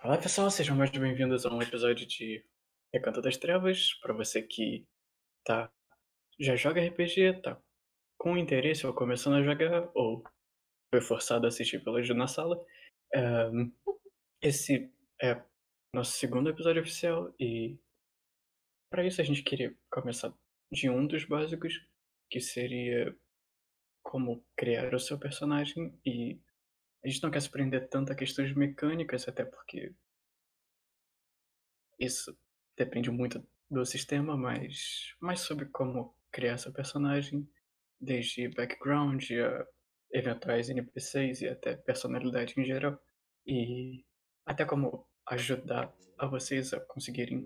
Fala pessoal, sejam mais bem-vindos a um episódio de Recanto das Trevas. Para você que tá já joga RPG, tá com interesse ou começando a jogar, ou foi forçado a assistir pela Ju na sala. Esse é nosso segundo episódio oficial e para isso a gente queria começar de um dos básicos, que seria como criar o seu personagem e a gente não quer se prender tanto a questões mecânicas, até porque isso depende muito do sistema, mas mais sobre como criar seu personagem, desde background a eventuais NPCs e até personalidade em geral, e até como ajudar a vocês a conseguirem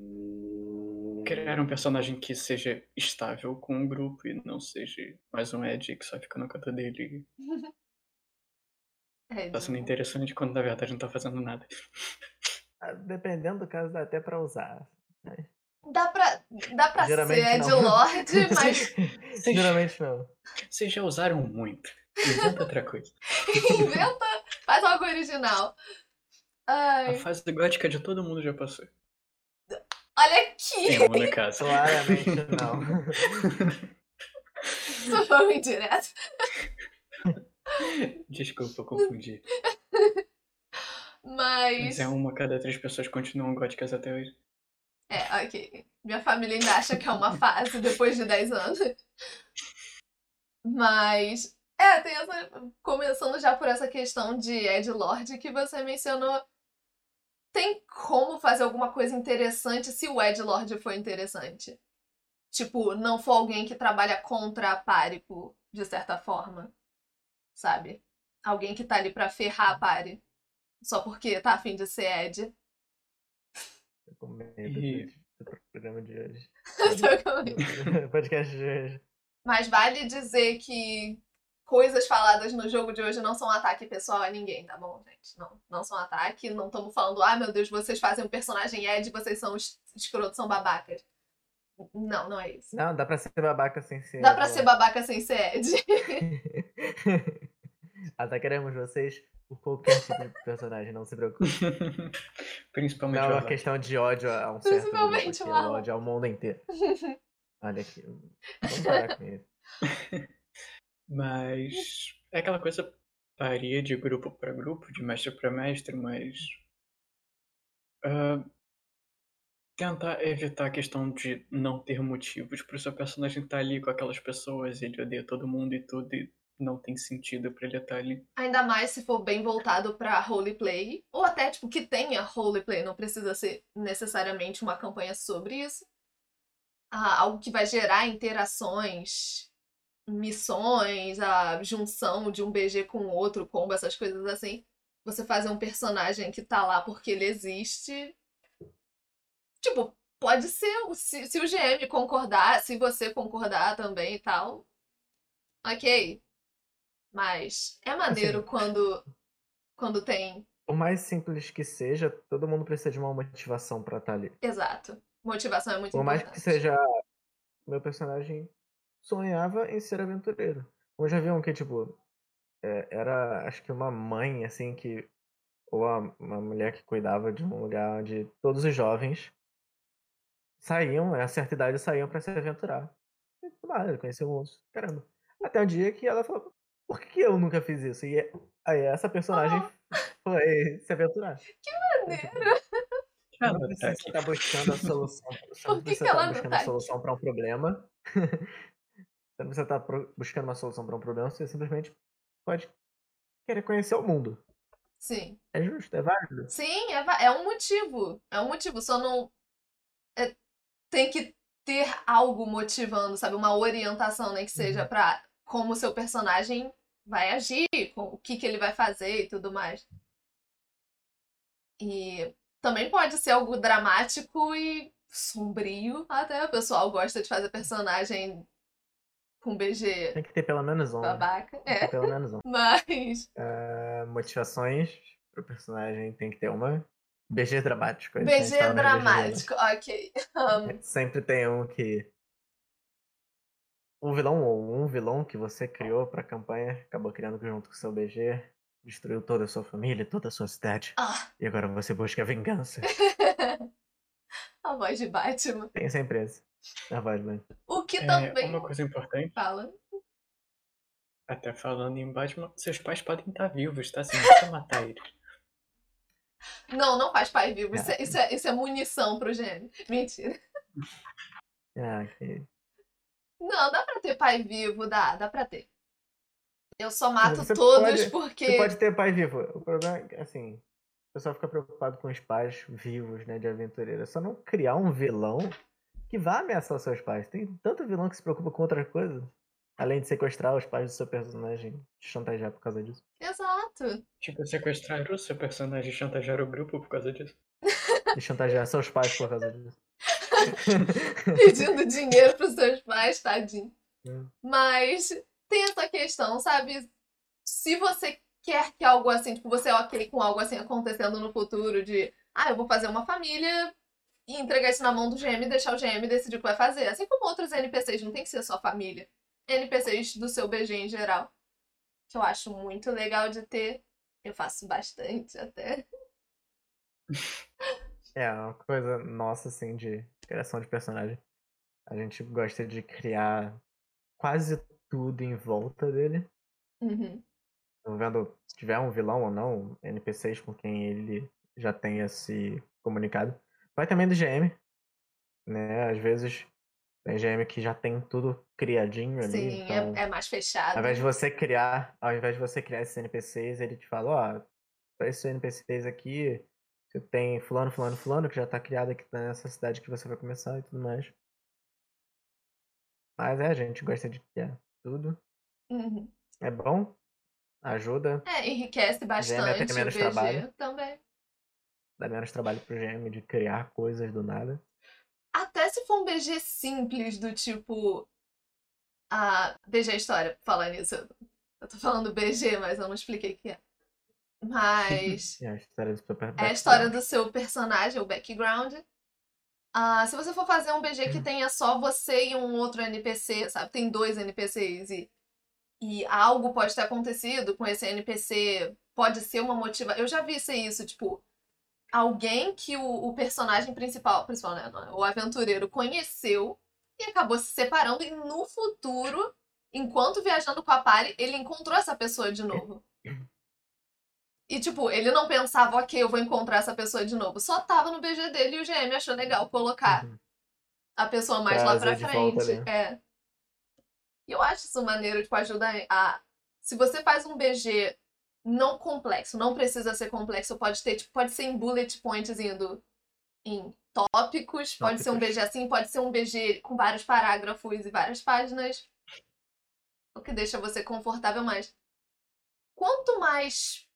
criar um personagem que seja estável com o grupo e não seja mais um Ed que só fica no canto dele. É, Tá sendo de- interessante quando na verdade não tá fazendo nada. Ah, Dependendo do caso, dá até pra usar. Dá pra, dá pra ser Geralmente Ed não. Lord, mas Geralmente não. Vocês já usaram muito. Inventa outra coisa. inventa, faz algo original. A Ai, fase gótica de todo mundo já passou. olha aqui! Tem uma no caso. Claramente não. Isso foi indireto. Desculpa, eu confundi. Mas. Mas é uma cada três pessoas continuam góticas até hoje. É, ok. Minha família ainda acha que é uma fase depois de 10 anos. Mas. É, tem essa. Começando já por essa questão de Ed Lord que você mencionou. Tem como fazer alguma coisa interessante se o Ed Lord for interessante? Tipo, não for alguém que trabalha contra a Párico, de certa forma. Sabe? Alguém que tá ali pra ferrar a Pari. Só porque tá afim de ser Ed. Tô com medo E- do, programa de hoje. Tô com- Do podcast de hoje. Mas vale dizer que coisas faladas no jogo de hoje não são ataque pessoal a ninguém, tá bom, gente? Não, não são ataque. Não estamos falando, ah, meu Deus, vocês fazem um personagem Ed, vocês são es- escrotos, são babacas. Não, não é isso. Não, dá pra ser babaca sem ser. Dá pra ser babaca sem ser Ed. Atacaremos vocês por qualquer tipo de personagem, não se preocupe. Principalmente Não é uma questão de ódio a um certo grupo, Principalmente aqui, o é ódio ao mundo inteiro. Olha aqui. Vamos parar com isso. Mas é aquela coisa varia de grupo para grupo, de mestre para mestre, mas ah, tentar evitar a questão de não ter motivos para o seu personagem estar ali com aquelas pessoas, ele odeia todo mundo e tudo e não tem sentido para ele estar ali. Ainda mais se for bem voltado pra roleplay. Ou até, tipo, que tenha roleplay. Não precisa ser necessariamente uma campanha sobre isso. Ah, algo que vai gerar interações, missões, a junção de um BG com outro, combo, essas coisas assim. Você fazer um personagem que tá lá porque ele existe. Tipo, pode ser. Se, se o GM concordar, se você concordar também e tal. Ok. Mas é maneiro Assim. quando quando tem. Por mais simples que seja, todo mundo precisa de uma motivação pra estar ali. Exato. Motivação é muito Por mais importante. que seja. Meu personagem sonhava em ser aventureiro. Como já viam que, tipo, é, era acho que uma mãe, assim, que. Ou uma mulher que cuidava de um lugar onde todos os jovens saíam, a certa idade saíam pra se aventurar. E, Claro, conhecer o mundo. Caramba. Até um dia que ela falou, por que eu nunca fiz isso? E é- aí essa personagem foi se aventurar. Então, tipo, Maneiro. Ela não tá precisa estar buscando a solução. Você Por não que precisa que estar buscando tá a solução para um problema. Você não precisa estar buscando uma solução para um problema, você simplesmente pode querer conhecer o mundo. Sim. É justo, é válido. Sim, é, é um motivo. É um motivo. Só não. é- tem que ter algo motivando, sabe? Uma orientação, nem que seja Uhum. pra como o seu personagem vai agir, com o que, que ele vai fazer e tudo mais. E também pode ser algo dramático e sombrio, até. O pessoal gosta de fazer personagem com BG Tem que ter pelo menos um. né? babaca. Tem que ter É. pelo menos um. Mas. Ah, motivações pro personagem tem que ter uma. BG dramático. BG BG, né? dramático, ok. Um, Sempre tem um que. Um vilão ou um vilão que você criou pra campanha, acabou criando junto com o seu BG. destruiu toda a sua família, toda a sua cidade. Ah, E agora você busca vingança. a voz de Batman. Tem essa empresa. A voz, mano. O que É, também uma coisa importante, fala. até falando em Batman, seus pais podem estar vivos, tá? Você não precisa matar eles. Não, não faz pai vivo. Isso é, isso é, isso é munição pro gênio. Mentira. Ah, que... Não, dá pra ter pai vivo, dá, dá pra ter. Eu só mato Você todos pode- porque. Você pode ter pai vivo. O problema é que, assim, o pessoal fica preocupado com os pais vivos, né, de aventureira. É só não criar um vilão que vá ameaçar seus pais. Tem tanto vilão que se preocupa com outra coisa. Além de sequestrar os pais do seu personagem, te chantagear por causa disso. Exato. Tipo, sequestrar o seu personagem e chantagear o grupo por causa disso. E chantagear seus pais por causa disso. Pedindo dinheiro pros seus pais, tadinho. Hum. Mas tem essa questão, sabe? Se você quer que algo assim, tipo, você é ok com algo assim acontecendo no futuro, de ah, eu vou fazer uma família e entregar isso na mão do GM e deixar o GM decidir o que vai fazer. Assim como outros NPCs, não tem que ser só família. NPCs do seu BG em geral. Que eu acho muito legal de ter. Eu faço bastante até. É, uma coisa nossa, assim, de criação de personagem. A gente gosta de criar quase tudo em volta dele. Uhum. Tô vendo se tiver um vilão ou não, NPCs com quem ele já tenha se comunicado. Vai também do GM, né? Às vezes tem GM que já tem tudo criadinho ali. Sim, então, é, é mais fechado. ao invés de você criar, ao invés de você criar esses NPCs, ele te fala, ó, pra esses NPCs aqui, você tem fulano, fulano, fulano, que já tá criado aqui nessa cidade que você vai começar e tudo mais. Mas é, a gente gosta de criar tudo. Uhum. É bom, ajuda, É, enriquece bastante o menos BG trabalho. também. dá menos trabalho pro GM de criar coisas do nada. Até se for um BG simples, do tipo. A BG História, falando nisso. Eu tô falando BG, mas eu não expliquei o que é. Mas. É a história do super é a história do seu personagem, o background. Ah, se você for fazer um BG que tenha só você e um outro NPC, sabe? Tem dois NPCs e, e algo pode ter acontecido com esse NPC, pode ser uma motiva. Eu já vi ser isso, tipo, alguém que o, o personagem principal, principal, né? O aventureiro conheceu e acabou se separando, e no futuro, enquanto viajando com a party, ele encontrou essa pessoa de novo. E, tipo, ele não pensava, ok, eu vou encontrar essa pessoa de novo. Só tava no BG dele e o GM achou legal colocar Uhum. a pessoa mais lá pra frente. É. E eu acho isso maneiro, tipo, ajuda a. Se você faz um BG não complexo, não precisa ser complexo, pode ter, tipo, pode ser em bullet points indo em tópicos, pode ser um Tópicos. BG assim, pode ser um BG com vários parágrafos e várias páginas. O que deixa você confortável mais. Quanto mais.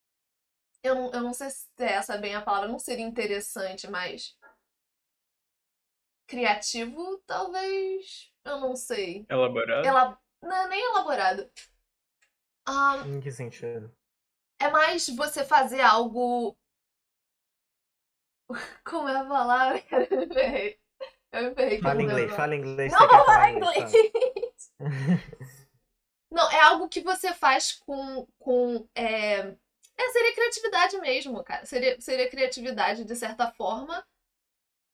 Eu não, eu não sei se é essa bem a palavra, não seria interessante, mas. Criativo, talvez. Eu não sei. Elaborado. Ela. Não é nem elaborado. Ah, Em que sentido? é mais você fazer algo. Como é a palavra? Eu me ferrei. Eu me ferrei. Fala não inglês, fala inglês. Não vou falar inglês, inglês. Não, é algo que você faz com. com é... é, seria criatividade mesmo, cara. Seria, seria criatividade de certa forma.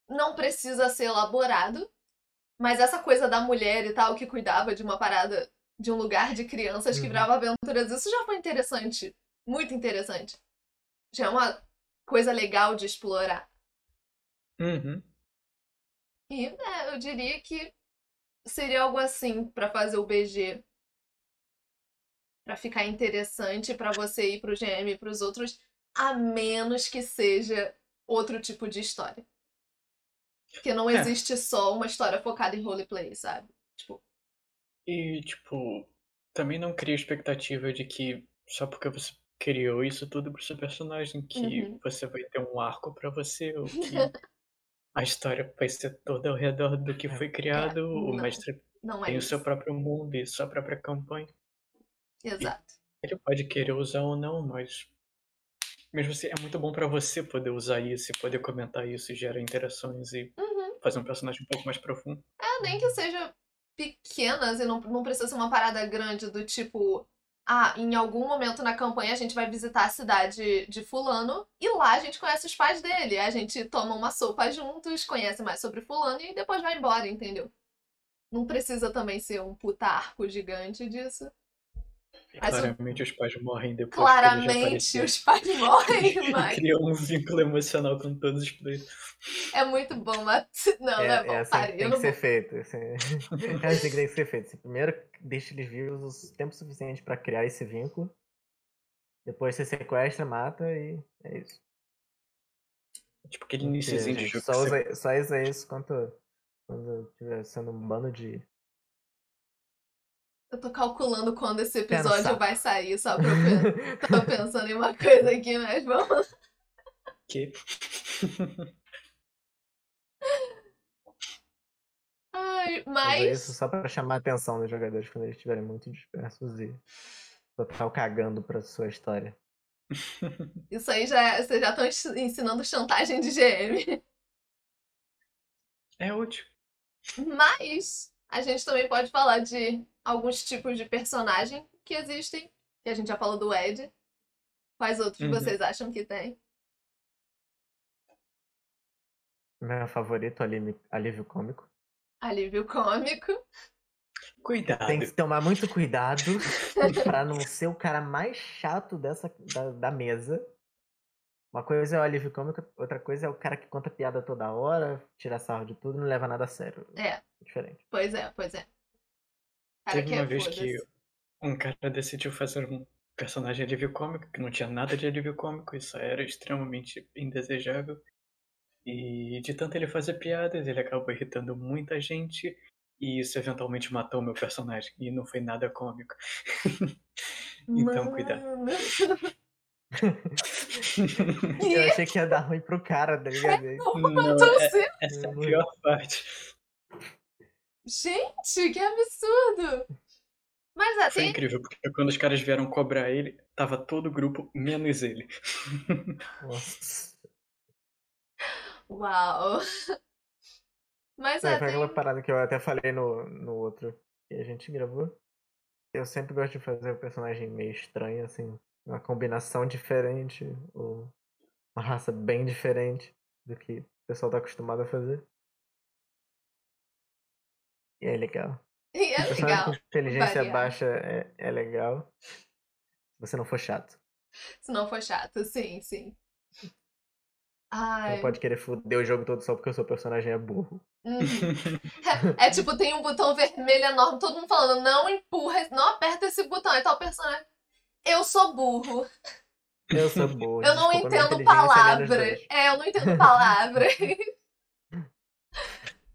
Não precisa ser elaborado. Mas essa coisa da mulher e tal, que cuidava de uma parada, de um lugar de crianças que Uhum. virava aventuras, isso já foi interessante. Muito interessante. Já é uma coisa legal de explorar. Uhum. E é, eu diria que seria algo assim pra fazer o BG. Pra ficar interessante pra você ir pro GM e pros outros, a menos que seja outro tipo de história. Porque não É. existe só uma história focada em roleplay, sabe? Tipo, E, tipo, também não cria expectativa de que só porque você criou isso tudo pro seu personagem, que Uhum. você vai ter um arco pra você, ou que a história vai ser toda ao redor do que foi criado, o não. mestre não é tem o isso. seu próprio mundo e sua própria campanha. Exato. Ele pode querer usar ou não, mas mesmo assim é muito bom pra você poder usar isso e poder comentar isso e gerar interações e Uhum. fazer um personagem um pouco mais profundo. É, nem que seja pequenas e não, não precisa ser uma parada grande do tipo. ah, em algum momento na campanha a gente vai visitar a cidade de fulano e lá a gente conhece os pais dele. A gente toma uma sopa juntos, conhece mais sobre fulano e depois vai embora, entendeu? Não precisa também ser um puta arco gigante disso. O- Claramente os pais morrem depois. Claramente os pais morrem, mas Cria um vínculo emocional com todos os players. é muito bom, mas não, não é bom, É, é assim pare, tem não que ser vou. feito. Assim, é assim que tem que ser feito. Você primeiro deixa eles vivos o tempo suficiente pra criar esse vínculo. Depois você sequestra, mata e é isso. Tipo aquele iníciozinho de jogo. só, você- usa, só usa isso quando, quando tiver sendo um bando de. Eu tô calculando quando esse episódio Pensar. vai sair, só pra eu pensar. Tô pensando em uma coisa aqui, mas vamos. Que... Ai, mas. isso só pra chamar a atenção dos jogadores quando eles estiverem muito dispersos e total cagando pra sua história. Isso aí já é- vocês já estão ensinando chantagem de GM. É útil. Mas a gente também pode falar de alguns tipos de personagem que existem. Que a gente já falou do Ed. Quais outros Uhum. vocês acham que tem? Meu favorito, alívio, alívio cômico. Alívio cômico. Cuidado. Tem que tomar muito cuidado pra não ser o cara mais chato dessa, da, da mesa. Uma coisa é o alívio cômico, outra coisa é o cara que conta piada toda hora, tira sarro de tudo e não leva nada a sério. É, Diferente. pois é, pois é. Cara Teve que uma é vez que um cara decidiu fazer um personagem de alívio cômico, que não tinha nada de alívio cômico, isso era extremamente indesejável. E de tanto ele fazer piadas, ele acabou irritando muita gente, e isso eventualmente matou o meu personagem, e não foi nada cômico. então, cuidado. Eu achei que ia dar ruim pro cara, tá ligado? Não, Então, é- você- essa é a pior parte. Gente, que absurdo! Mas ah, Foi incrível, porque quando os caras vieram cobrar ele, tava todo o grupo, menos ele. Nossa. Uau! Mas é, foi tem... aquela parada que eu até falei no, no outro que a gente gravou. Eu sempre gosto de fazer o personagem meio estranho, assim. Uma combinação diferente, ou uma raça bem diferente do que o pessoal tá acostumado a fazer. E é legal. E é Personagem legal. com inteligência baixa é, é legal. Se você não for chato. Se não for chato, sim, sim. Ai. não pode querer foder o jogo todo só porque o seu personagem é burro. uhum. É, é tipo, tem um botão vermelho enorme, todo mundo falando, não empurra, não aperta esse botão. Aí tá o personagem. Eu sou burro. Eu sou burro. Eu não desculpa, entendo é palavra. É, eu não entendo palavra.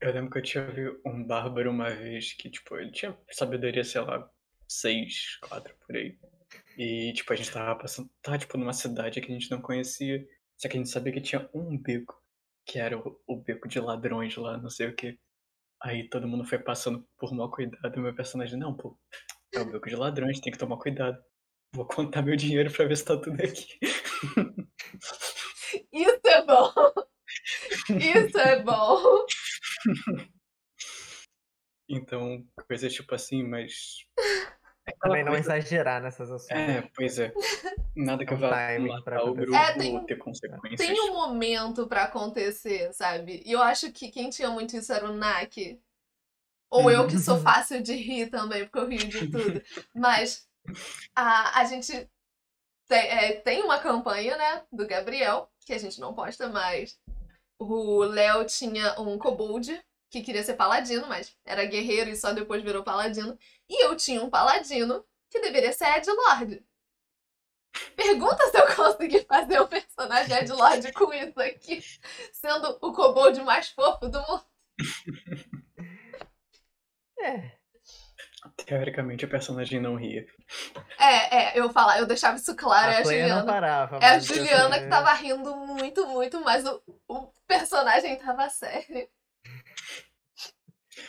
Eu lembro que eu tive um bárbaro uma vez que, tipo, ele tinha sabedoria, sei lá, 6, 4 por aí. E, tipo, a gente tava passando, tava, tipo, numa cidade que a gente não conhecia. Só que a gente sabia que tinha um beco, que era o, o beco de ladrões lá, não sei o que. Aí todo mundo foi passando por mau cuidado e meu personagem, não, pô, é o beco de ladrões, tem que tomar cuidado. Vou contar meu dinheiro pra ver se tá tudo aqui. Isso é bom. Isso é bom. Então, coisas tipo assim, mas. É aquela Também não coisa- exagerar nessas ações. É, pois é. Nada que Um vá pra matar o acontecer. grupo É, tem- ter consequências. Tem um momento pra acontecer, sabe? E eu acho que quem tinha muito isso era o Nak. Ou eu que sou fácil de rir também, porque eu rio de tudo. Mas a, a gente tem, é, tem uma campanha, né, do Gabriel, que a gente não posta mais. O Léo tinha um kobold que queria ser paladino, mas era guerreiro e só depois virou paladino. E eu tinha um paladino que deveria ser Ed Lord. Pergunta se eu consegui fazer o personagem Ed Lord com isso aqui, sendo o kobold mais fofo do mundo. É. Teoricamente o personagem não ria. É, é, eu falar, eu deixava isso claro, é a a player não Juliana. parava. É a Juliana que tava rindo muito, muito, mas o personagem tava sério.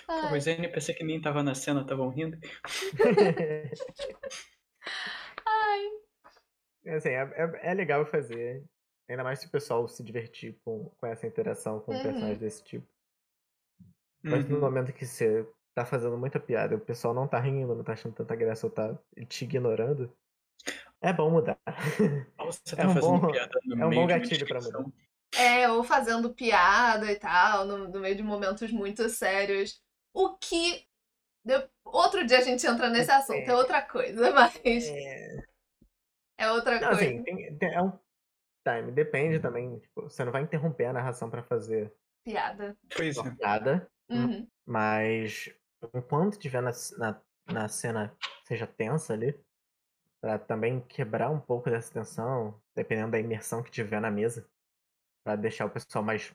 Pô, Ai, mas NPC que nem tava na cena estavam rindo. assim, é, é, é legal fazer. Ainda mais se o pessoal se divertir com, com essa interação com um Uhum. personagem desse tipo. Mas no Uhum. momento que você tá fazendo muita piada e o pessoal não tá rindo, não tá achando tanta graça ou tá te ignorando, é bom mudar. Você É tá um fazendo bom- piada no é um bom gatilho pra mudar. É, ou fazendo piada e tal, no, no meio de momentos muito sérios. O que. de- Outro dia a gente entra nesse assunto, é outra coisa, mas É, é outra não, coisa. assim, tem- tem- é um time, depende também. Tipo, você não vai interromper a narração pra fazer Piada. Pois é. piada, Uhum. mas enquanto tiver na, na, na cena seja tensa ali, pra também quebrar um pouco dessa tensão, dependendo da imersão que tiver na mesa, pra deixar o pessoal mais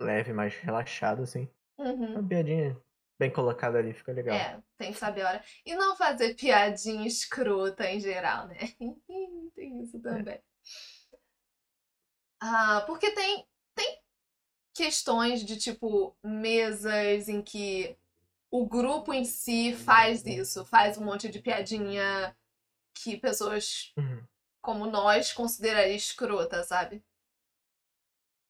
leve, mais relaxado, assim. Uhum. Uma piadinha bem colocada ali fica legal. É, tem que saber a hora. E não fazer piadinha escrota em geral, né? tem isso também. Ah, porque tem, tem questões de tipo mesas em que o grupo em si faz isso, faz um monte de piadinha que pessoas Uhum. como nós consideraria escrota, sabe?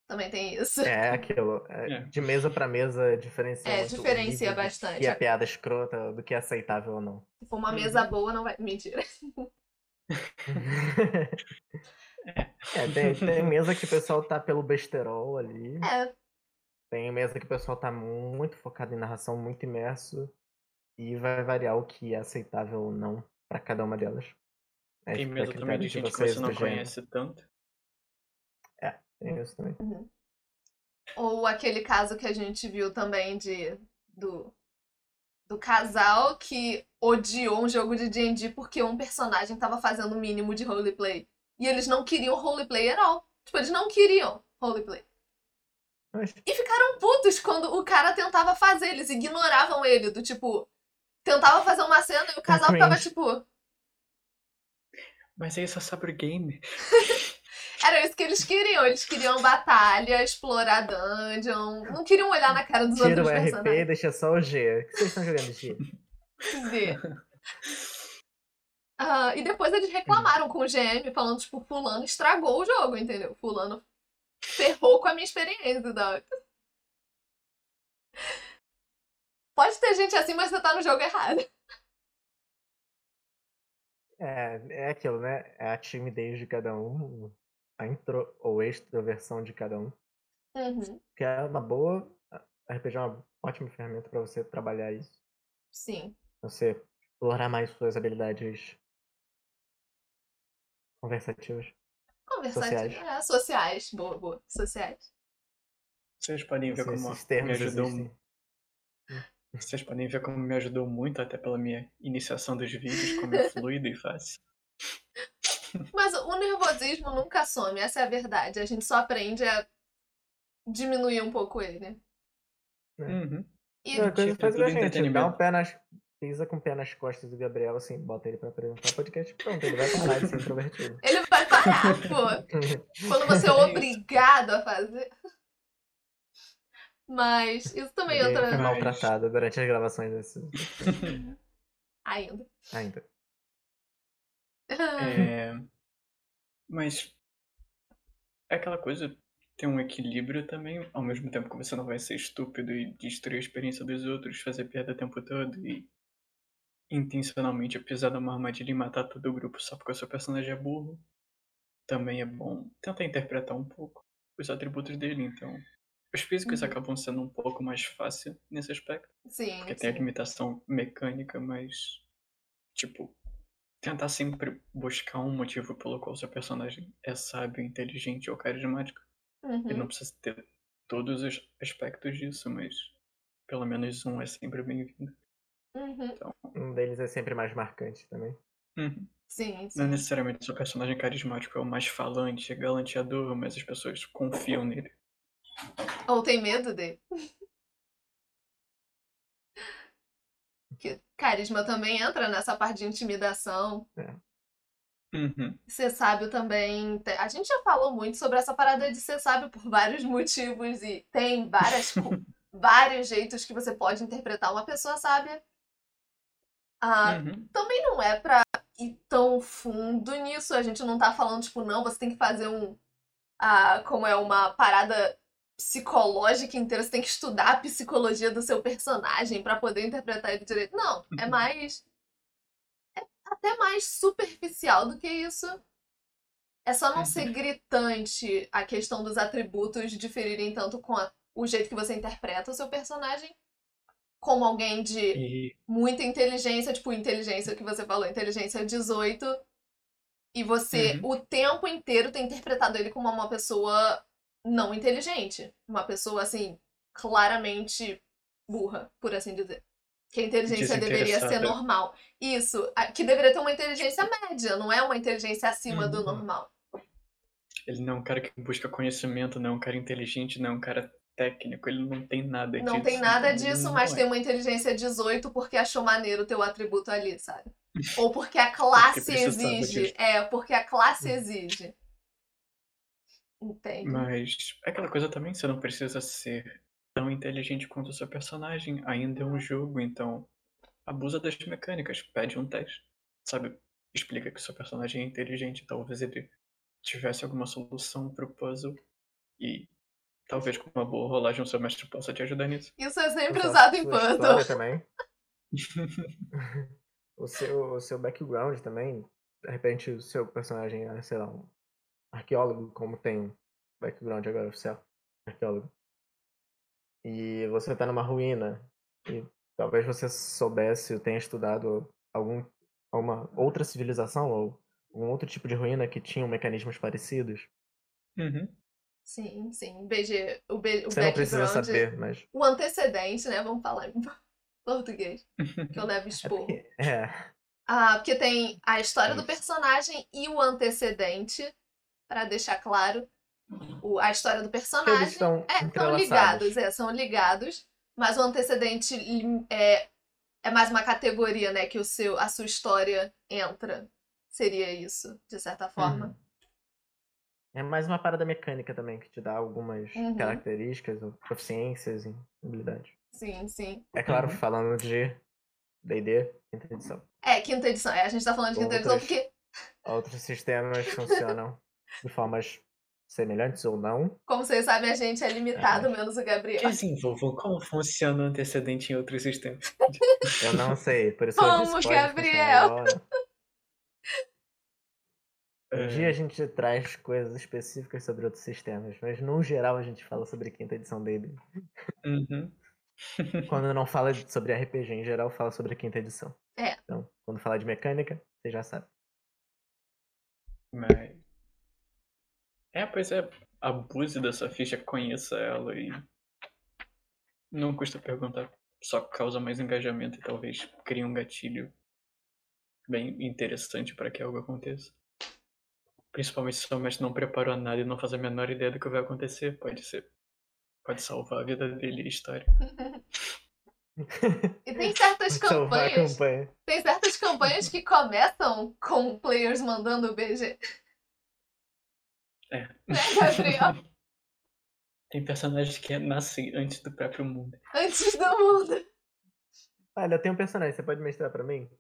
Também tem isso. É aquilo. é, É. De mesa pra mesa diferencia É, diferencia nível de bastante. Que é piada escrota do que é aceitável ou não. Se for uma Uhum. mesa boa, não vai. Mentira. é, tem, tem mesa que o pessoal tá pelo besterol ali. É, Tem mesa que o pessoal tá muito focado em narração, muito imerso. E vai variar o que é aceitável ou não pra cada uma delas. É, Tem a mesa também de gente que você não conhece tanto. Tem isso também. Ou aquele caso que a gente viu também de do, do casal que odiou um jogo de D&D porque um personagem tava fazendo o mínimo de roleplay. E eles não queriam roleplay at all. Tipo, eles não queriam roleplay. Mas E ficaram putos quando o cara tentava fazer. Eles ignoravam ele, do tipo... Tentava fazer uma cena e o casal ficava tipo... Mas aí só sabe o game. Era isso que eles queriam. Eles queriam batalha, explorar dungeon. Não queriam olhar na cara dos tira outros o RP personagens. deixa só o G. O que vocês estão jogando G? Ver. Ah, e depois eles reclamaram com o GM, falando, tipo, fulano estragou o jogo, entendeu? Fulano ferrou com a minha experiência da Pode ter gente assim, mas você tá no jogo errado. É, é aquilo, né? É a timidez de cada um, a intro ou extroversão de cada um. Uhum, Que é uma boa. A RPG é uma ótima ferramenta pra você trabalhar isso. sim. Você explorar mais suas habilidades conversativas. Conversativo. Sociais. É, sociais. Boa, boa. Sociais. Vocês podem ver como me ajudou. existem. Vocês podem ver como me ajudou muito, até pela minha iniciação dos vídeos, como é fluido e fácil. Mas o nervosismo nunca some, essa é a verdade. A gente só aprende a diminuir um pouco ele. Uhum. E Não, a coisa Tipo, faz é a gente, dá entretenimento. um pé nas. Pisa com o pé nas costas do Gabriel, assim, bota ele pra apresentar o podcast, pronto, ele vai parar de ser introvertido. ele vai parar, pô. Quando você é obrigado a fazer. Mas isso também Ele foi entra. maltratado durante as gravações desse. Ainda. Ainda. É, Mas é aquela coisa, tem um equilíbrio também, ao mesmo tempo que você não vai ser estúpido e destruir a experiência dos outros, fazer piada o tempo todo e intencionalmente pisar numa armadilha e matar todo o grupo só porque o seu personagem é burro. Também é bom tentar interpretar um pouco os atributos dele, então. Os físicos Uhum. acabam sendo um pouco mais fácil nesse aspecto. Sim. Porque tem a sim. limitação mecânica, mas. Tipo. Tentar sempre buscar um motivo pelo qual seu personagem é sábio, inteligente ou carismático. Ele Uhum. não precisa ter todos os aspectos disso, mas. Pelo menos um é sempre bem-vindo. Uhum. Um deles é sempre mais marcante também. Uhum. Sim, sim. Não necessariamente seu personagem carismático é o mais falante, é galanteador, mas as pessoas confiam nele. Ou tem medo dele. Que carisma também entra nessa parte de intimidação. Uhum. Ser sábio também. A gente já falou muito sobre essa parada de ser sábio por vários motivos e tem várias, vários jeitos que você pode interpretar uma pessoa sábia. Ah, Uhum. também não é pra ir tão fundo nisso. A gente não tá falando, tipo, não, você tem que fazer um. Ah, como é uma parada psicológica inteira, você tem que estudar a psicologia do seu personagem para poder interpretar ele direito. Não, é mais. É até mais superficial do que isso. É só não ser gritante a questão dos atributos diferirem tanto com a, o jeito que você interpreta o seu personagem, como alguém de muita inteligência, tipo inteligência que você falou, inteligência 18, e você Uhum. o tempo inteiro tem interpretado ele como uma pessoa não inteligente, uma pessoa assim claramente burra, por assim dizer. Que a inteligência deveria ser normal. Isso, que deveria ter uma inteligência média, não é uma inteligência acima do Uhum. normal. ele não é um cara que busca conhecimento, não é um cara inteligente, não é um cara técnico, ele não tem nada disso. Não tem nada então disso, não mas é. tem uma inteligência 18 porque achou maneiro o teu atributo ali, sabe? Ou porque a classe precisava exige. É, porque a classe exige. Entende? Mas é aquela coisa também, você não precisa ser tão inteligente quanto o seu personagem. Ainda é um jogo, então abusa das mecânicas, pede um teste. Sabe? Explica que o seu personagem é inteligente, talvez ele tivesse alguma solução pro puzzle e talvez com uma boa rolagem o seu mestre possa te ajudar nisso. Isso é sempre usado em puzzle. também. o, seu, o seu background também. De repente, o seu personagem é, sei lá, um arqueólogo, como tem um background agora oficial. Arqueólogo. E você tá numa ruína. E talvez você soubesse ou tenha estudado algum, alguma outra civilização ou um outro tipo de ruína que tinham mecanismos parecidos. Uhum. Sim, sim. BG, o, B, o Você não precisa saber, mas. O antecedente, né? Vamos falar em português. Que eu levo É, expor. porque- é, Ah, porque tem a história do Isso. personagem e o antecedente, pra deixar claro. O- a história do eles personagem. estão É, ligados, é, são ligados. Mas o antecedente é, é mais uma categoria, né? Que o seu, a sua história entra. Seria isso, de certa forma. Uhum. É mais uma parada mecânica também, que te dá algumas Uhum. características ou proficiências e habilidades. Sim, sim. É claro, Uhum. falando de D&D, quinta edição. É, quinta edição. É, a gente tá falando de quinta edição porque, Outros sistemas funcionam de formas semelhantes ou não. como vocês sabem, a gente é limitado, É. menos o Gabriel. Desenvolvam como funciona o antecedente em outros sistemas. Eu não sei, por isso eu Vamos, disse pode Gabriel. funcionar igual, né? Um É, dia a gente traz coisas específicas sobre outros sistemas, mas no geral a gente fala sobre quinta edição D&D. uhum. Quando não fala sobre RPG em geral, fala sobre a quinta edição. É. Então, quando falar de mecânica, você já sabe. Mas. É, pois é. Abuse dessa ficha, conheça ela e. Não custa perguntar. Só causa mais engajamento e talvez crie um gatilho bem interessante para que algo aconteça. Principalmente se o mestre não preparou nada e não faz a menor ideia do que vai acontecer. Pode ser. Pode salvar a vida dele e a história. E tem certas campanhas. campanha. Tem certas campanhas que começam com players mandando o BG. É. Né, Gabriel? Tem personagens que nascem antes do próprio mundo. Antes do mundo. Olha, eu tenho um personagem, você pode mestrar pra mim?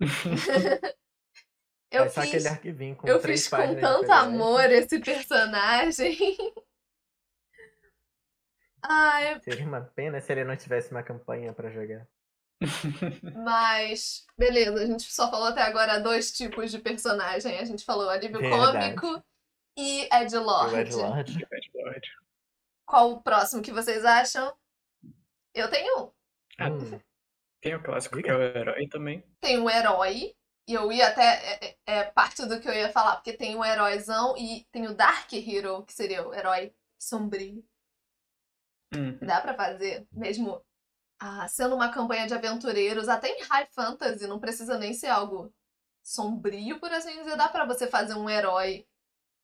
Eu é só fiz, aquele arquivinho com eu três fiz com tanto amor esse personagem. Ai, Seria uma pena se ele não tivesse uma campanha pra jogar. Mas beleza, a gente só falou até agora dois tipos de personagem. A gente falou alívio Verdade. cômico e E o Edgelord. Edgelord. Edgelord. Qual o próximo que vocês acham? Eu tenho um. Ah, Hum, Tem o clássico que é o herói também. Tem um herói. E eu ia até. É, é- é parte do que eu ia falar, porque tem o heróizão e tem o Dark Hero, que seria o herói sombrio. Uhum. Dá pra fazer, mesmo ah, sendo uma campanha de aventureiros, até em high fantasy, não precisa nem ser algo sombrio, por assim dizer. Dá pra você fazer um herói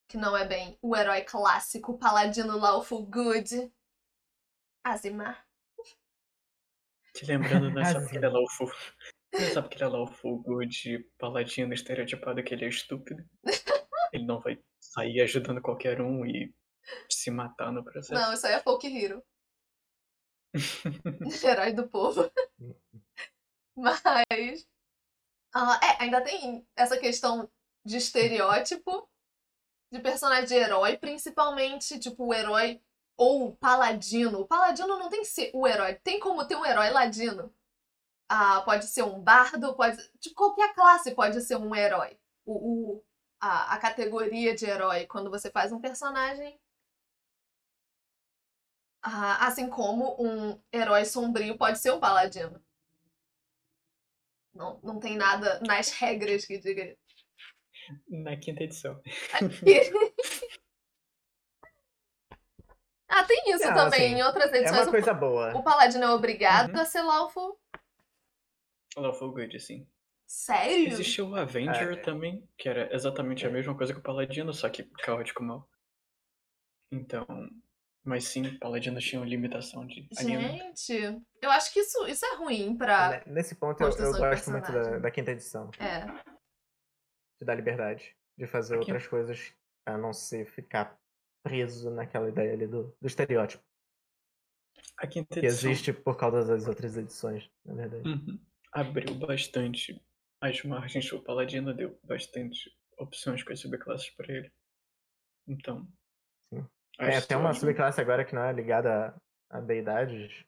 que não é bem o herói clássico, o paladino lawful good. Azimar. Te lembrando, não só porque sim. ele é lawful. Não só porque ele é lawful good, paladino estereotipado que ele é estúpido. Ele não vai sair ajudando qualquer um e se matar no processo. Não, isso aí é folk hero. herói do povo. Mas. ah, é, ainda tem essa questão de estereótipo. de personagem de herói, principalmente, tipo, o herói ou o paladino. O paladino não tem que ser o herói, tem como ter um herói ladino. Ah, pode ser um bardo, pode. De qualquer classe pode ser um herói. O, o a, a categoria de herói, quando você faz um personagem. Ah, assim como um herói sombrio pode ser um paladino. Não, não tem nada nas regras que diga. Na quinta edição. ah, tem isso Não, também. assim, em outras É edições, uma o- coisa boa. o, paladino é obrigado Uhum. a ser lawful. Lawful Good, assim. Sério? Existiu o Avenger É. também, que era exatamente a É. mesma coisa que o Paladino, só que caótico mal. Então. Mas sim, Paladinos tinham limitação de alinhamento. Gente, eu acho que isso, isso é ruim pra. Ne- Nesse ponto eu, eu gosto muito da, da quinta edição. É. De dar liberdade. De fazer Aqui- outras coisas a não ser ficar preso naquela ideia ali do, do estereótipo. A quinta Que edição existe por causa das outras edições, na verdade. uhum, abriu bastante as margens. O Paladino deu bastante opções com as subclasses pra ele. Então. A Tem até uma subclasse agora que não é ligada a, deidades.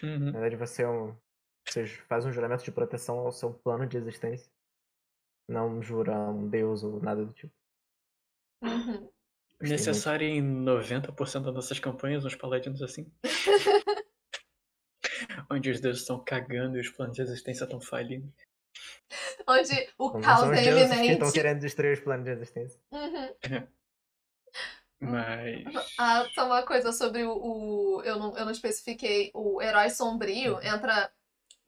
Uhum. Na verdade, você, é um, você faz um juramento de proteção ao seu plano de existência. Não jura um deus ou nada do tipo. Uhum. Necessário em 90% das nossas campanhas, uns paladinos assim. Onde os deuses estão cagando e os planos de existência estão falindo. Onde o Não caos são os é deuses que estão iminente. querendo destruir os planos de existência. Uhum. Mas. Ah, só uma coisa sobre o. o- eu, não, eu não especifiquei. O herói sombrio Uhum. entra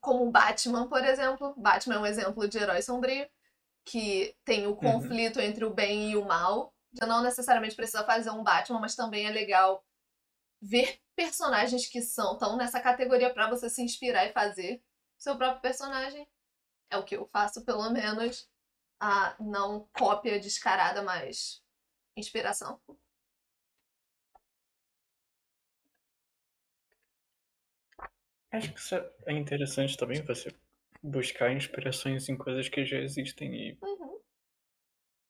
como o Batman, por exemplo. Batman é um exemplo de herói sombrio. Que tem o conflito entre o bem e o mal. Já não necessariamente precisa fazer um Batman, mas também é legal ver personagens que são estão nessa categoria pra você se inspirar e fazer seu próprio personagem. É o que eu faço, pelo menos. Ah, não cópia descarada, mas inspiração. Acho que isso é interessante também, você buscar inspirações em coisas que já existem e Uhum.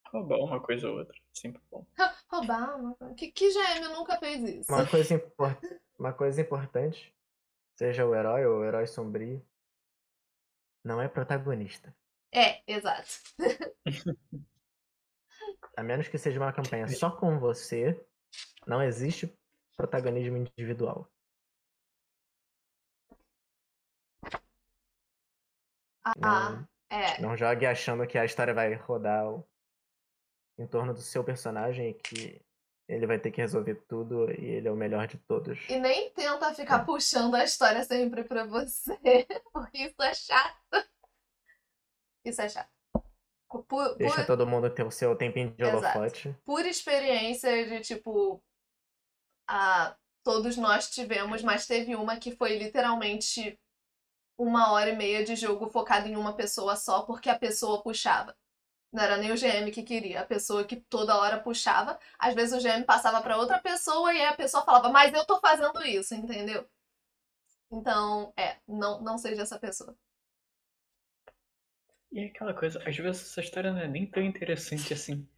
roubar uma coisa ou outra. Sempre bom. Roubar uma coisa. Que, que GM nunca fez isso? Uma coisa, impor- uma coisa importante, seja o herói ou o herói sombrio, não é protagonista. É, exato. A menos que seja uma campanha só com você, não existe protagonismo individual. Ah, é. Não jogue achando que a história vai rodar em torno do seu personagem e que ele vai ter que resolver tudo e ele é o melhor de todos. E nem tenta ficar puxando a história sempre pra você, porque isso é chato. Isso é chato. Por, por, Deixa todo mundo ter o seu tempinho de Exato. holofote. por experiência de tipo. Ah, todos nós tivemos, mas teve uma que foi literalmente uma hora e meia de jogo focado em uma pessoa só, porque a pessoa puxava. Não era nem o GM que queria, a pessoa que toda hora puxava. Às vezes o GM passava pra outra pessoa e aí a pessoa falava, mas eu tô fazendo isso, entendeu? Então, é, não, não seja essa pessoa. E é aquela coisa, às vezes essa história não é nem tão interessante assim.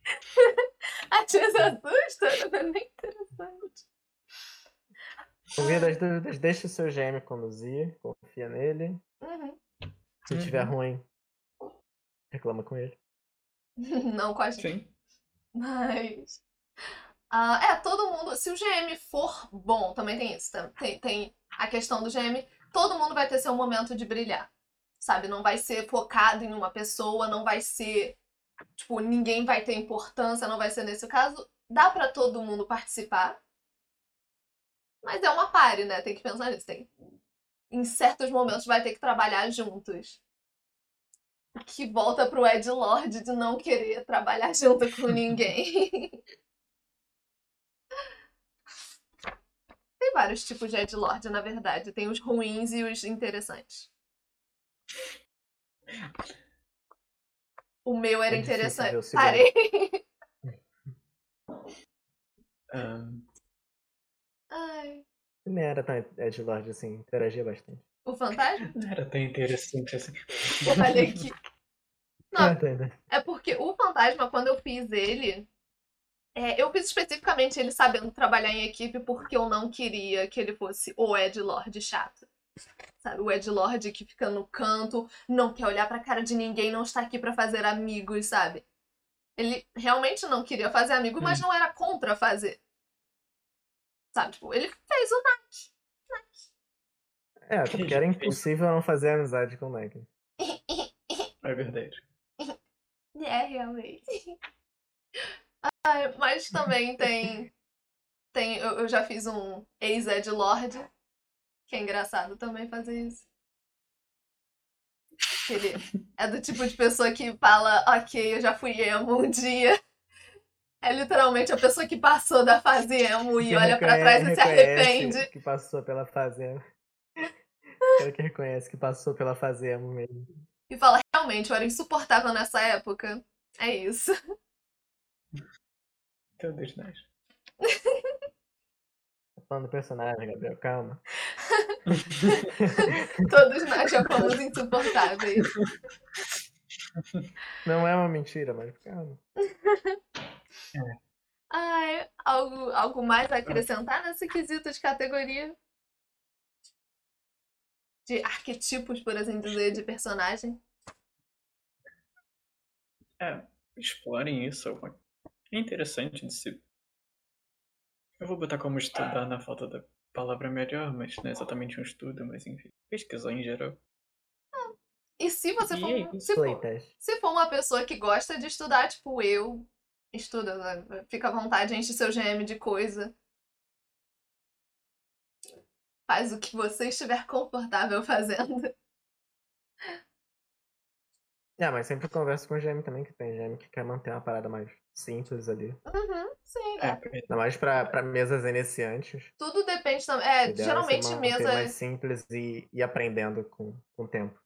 A tia se assusta, não é nem interessante. Por das dúvidas, deixe o seu GM conduzir, confia nele. Uhum. Se tiver Uhum. ruim, reclama com ele. Não com a gente. Sim. Mas. ah, é, todo mundo. Se o GM for bom, também tem isso. Tem, tem a questão do GM. Todo mundo vai ter seu momento de brilhar. Sabe? Não vai ser focado em uma pessoa, não vai ser. Tipo, ninguém vai ter importância, não vai ser nesse caso. Dá pra todo mundo participar. Mas é uma pare, né? Tem que pensar nisso. Tem... Em certos momentos vai ter que trabalhar juntos. Que volta pro Ed Lord de não querer trabalhar junto com ninguém. Tem vários tipos de Ed Lord, na verdade. Tem os ruins e os interessantes. O meu era É interessante. Parei. Ahn, Ai. Ele nem era tão Edgelord assim, interagia bastante. O fantasma? não era tão interessante assim. Olha aqui. Não, É, tá, né? É porque o fantasma, quando eu fiz ele, É, eu fiz especificamente ele sabendo trabalhar em equipe porque eu não queria que ele fosse o Ed Lord chato. Sabe, o Ed Lord que fica no canto, não quer olhar pra cara de ninguém, não está aqui pra fazer amigos, sabe? Ele realmente não queria fazer amigo, mas Hum. não era contra fazer. Sabe, tipo, ele fez o Nak. É, até porque era impossível não fazer amizade com o Nike. É verdade. É, realmente. Ai, mas também tem. tem eu, eu já fiz um ex-Ed Lord, que é engraçado também fazer isso. Ele é do tipo de pessoa que fala, ok, eu já fui emo um dia. É literalmente a pessoa que passou da fase emo e Que olha pra reconhe- trás e se arrepende. Que passou pela fazenda. Cara que reconhece que passou pela fazenda mesmo. E fala, realmente, eu era insuportável nessa época. É isso. Todos nós. Tá falando do personagem, Gabriel, calma. Todos nós já fomos insuportáveis. Não é uma mentira, mas calma. Ai, algo, algo mais a acrescentar nesse quesito de categoria? De arquetipos, por assim dizer, de personagem? É, explorem isso. é É interessante de se. Eu vou botar como estudar na falta da palavra melhor, mas não é exatamente um estudo, mas enfim. Pesquisar em geral. E se você for, é se for, se for uma pessoa que gosta de estudar, tipo eu, estuda, né? fica à vontade, enche seu GM de coisa. Faz o que você estiver confortável fazendo. É, mas sempre converso com o GM também, que tem GM que quer manter uma parada mais simples ali. Uhum, sim, É, é. Ainda mais pra, pra mesas iniciantes. Tudo depende também. É, ideal geralmente é ser mesa. manter mais simples e ir aprendendo com, com o tempo.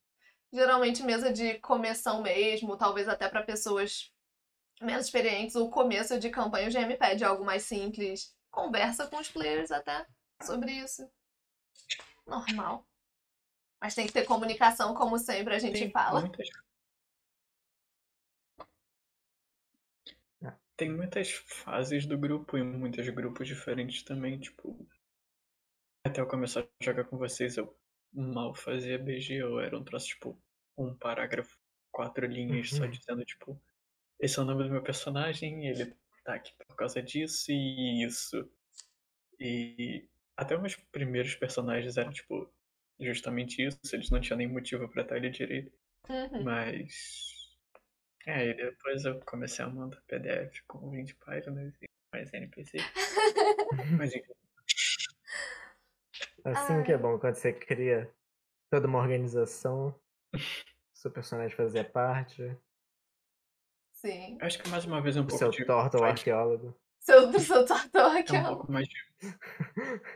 geralmente mesa de começão mesmo, talvez até para pessoas menos experientes, o começo de campanha o GM pede algo mais simples. Conversa com os players até sobre isso. Normal. Mas tem que ter comunicação, como sempre a gente tem fala. muitas. É. Tem muitas fases do grupo e muitos grupos diferentes também, tipo. Até eu começar a jogar com vocês, eu mal fazia BG, eu era um troço, tipo, um parágrafo, quatro linhas, só Uhum. dizendo, tipo, esse é o nome do meu personagem, ele tá aqui por causa disso e isso. E até os meus primeiros personagens eram, tipo, justamente isso, eles não tinham nem motivo pra estar ali direito. Uhum. Mas. É, e depois eu comecei a mandar PDF com 20 páginas e mais NPC. Mas enfim. Assim que é bom, quando você cria toda uma organização, seu personagem fazia parte, Sim. Acho que mais uma vez é um o pouco seu de. Vibe- arqueólogo. Seu, seu tortão É aqui, um pouco mais de,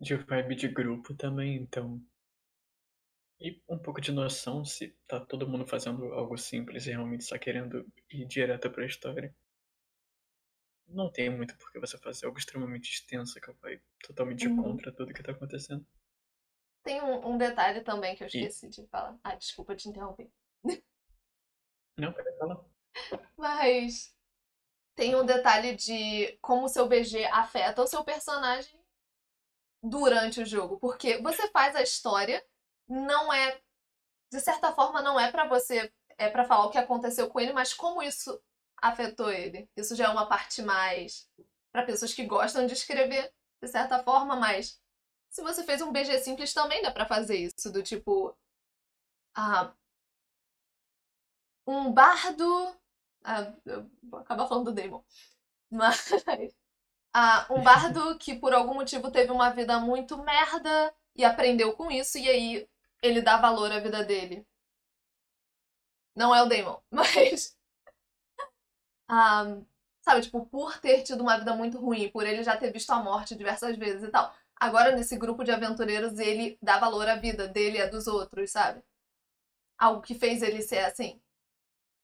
de vibe de grupo também, então. E um pouco de noção se tá todo mundo fazendo algo simples e realmente só querendo ir direto pra história. Não tem muito por que você fazer algo extremamente extenso que vai totalmente Uhum. contra tudo que tá acontecendo. Tem um, um detalhe também que eu E- esqueci de falar. Ai, desculpa te interromper. Não, pode falar. Mas tem um detalhe de como o seu BG afeta o seu personagem durante o jogo. Porque você faz a história, não é. De certa forma, não é pra você. É pra falar o que aconteceu com ele, mas como isso afetou ele. Isso já é uma parte mais. Pra pessoas que gostam de escrever, de certa forma, mas. Se você fez um BG simples, também dá pra fazer isso. Do tipo. Ah, um bardo. Ah, eu vou acabar falando do Damon. Mas. Ah, um bardo que por algum motivo teve uma vida muito merda e aprendeu com isso, e aí ele dá valor à vida dele. Não é o Damon, mas. Ah, sabe, tipo, por ter tido uma vida muito ruim, por ele já ter visto a morte diversas vezes e tal. Agora, nesse grupo de aventureiros, ele dá valor à vida dele e à dos outros, sabe? Algo que fez ele ser assim.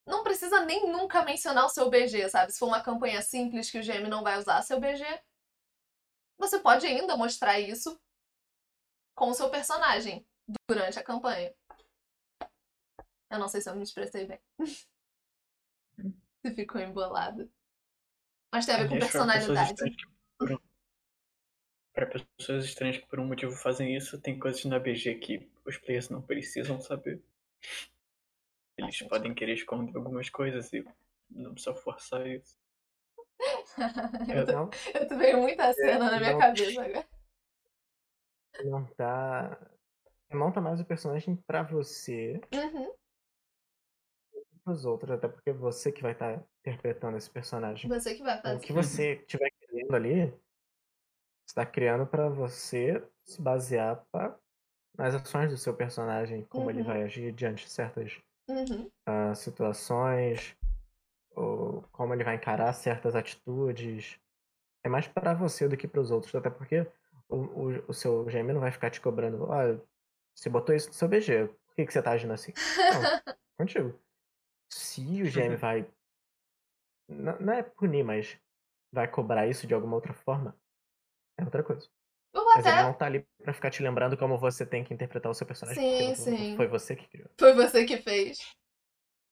Não precisa nem nunca mencionar o seu BG, sabe? Se for uma campanha simples que o GM não vai usar seu BG, você pode ainda mostrar isso com o seu personagem durante a campanha. Eu não sei se eu me expressei bem. Você ficou embolado. Mas tem a ver com pra pessoas personalidade. um- Pra pessoas estranhas que por um motivo fazem isso, tem coisas na BG que os players não precisam saber. Eles podem querer esconder algumas coisas e não precisa forçar isso. eu, tô, Não, eu tô vendo muita cena na minha não. cabeça agora. tá. Não tá mais o personagem pra você Uhum. e pros outros, até porque é você que vai estar interpretando esse personagem. Você que vai O fazer. que você estiver criando ali, você tá criando pra você se basear pra- nas ações do seu personagem, como ele Uhum. vai agir diante de certas Uhum. ah, situações, ou como ele vai encarar certas atitudes. É mais pra você do que pros outros, até porque o, o, o seu GM não vai ficar te cobrando, olha, você botou isso no seu BG, por que, que você tá agindo assim? Não, contigo. Se o GM vai. Não, não é punir, mas vai cobrar isso de alguma outra forma, é outra coisa. Mas ele até não tá ali pra ficar te lembrando como você tem que interpretar o seu personagem. Sim, sim. Foi você que criou. foi você que fez.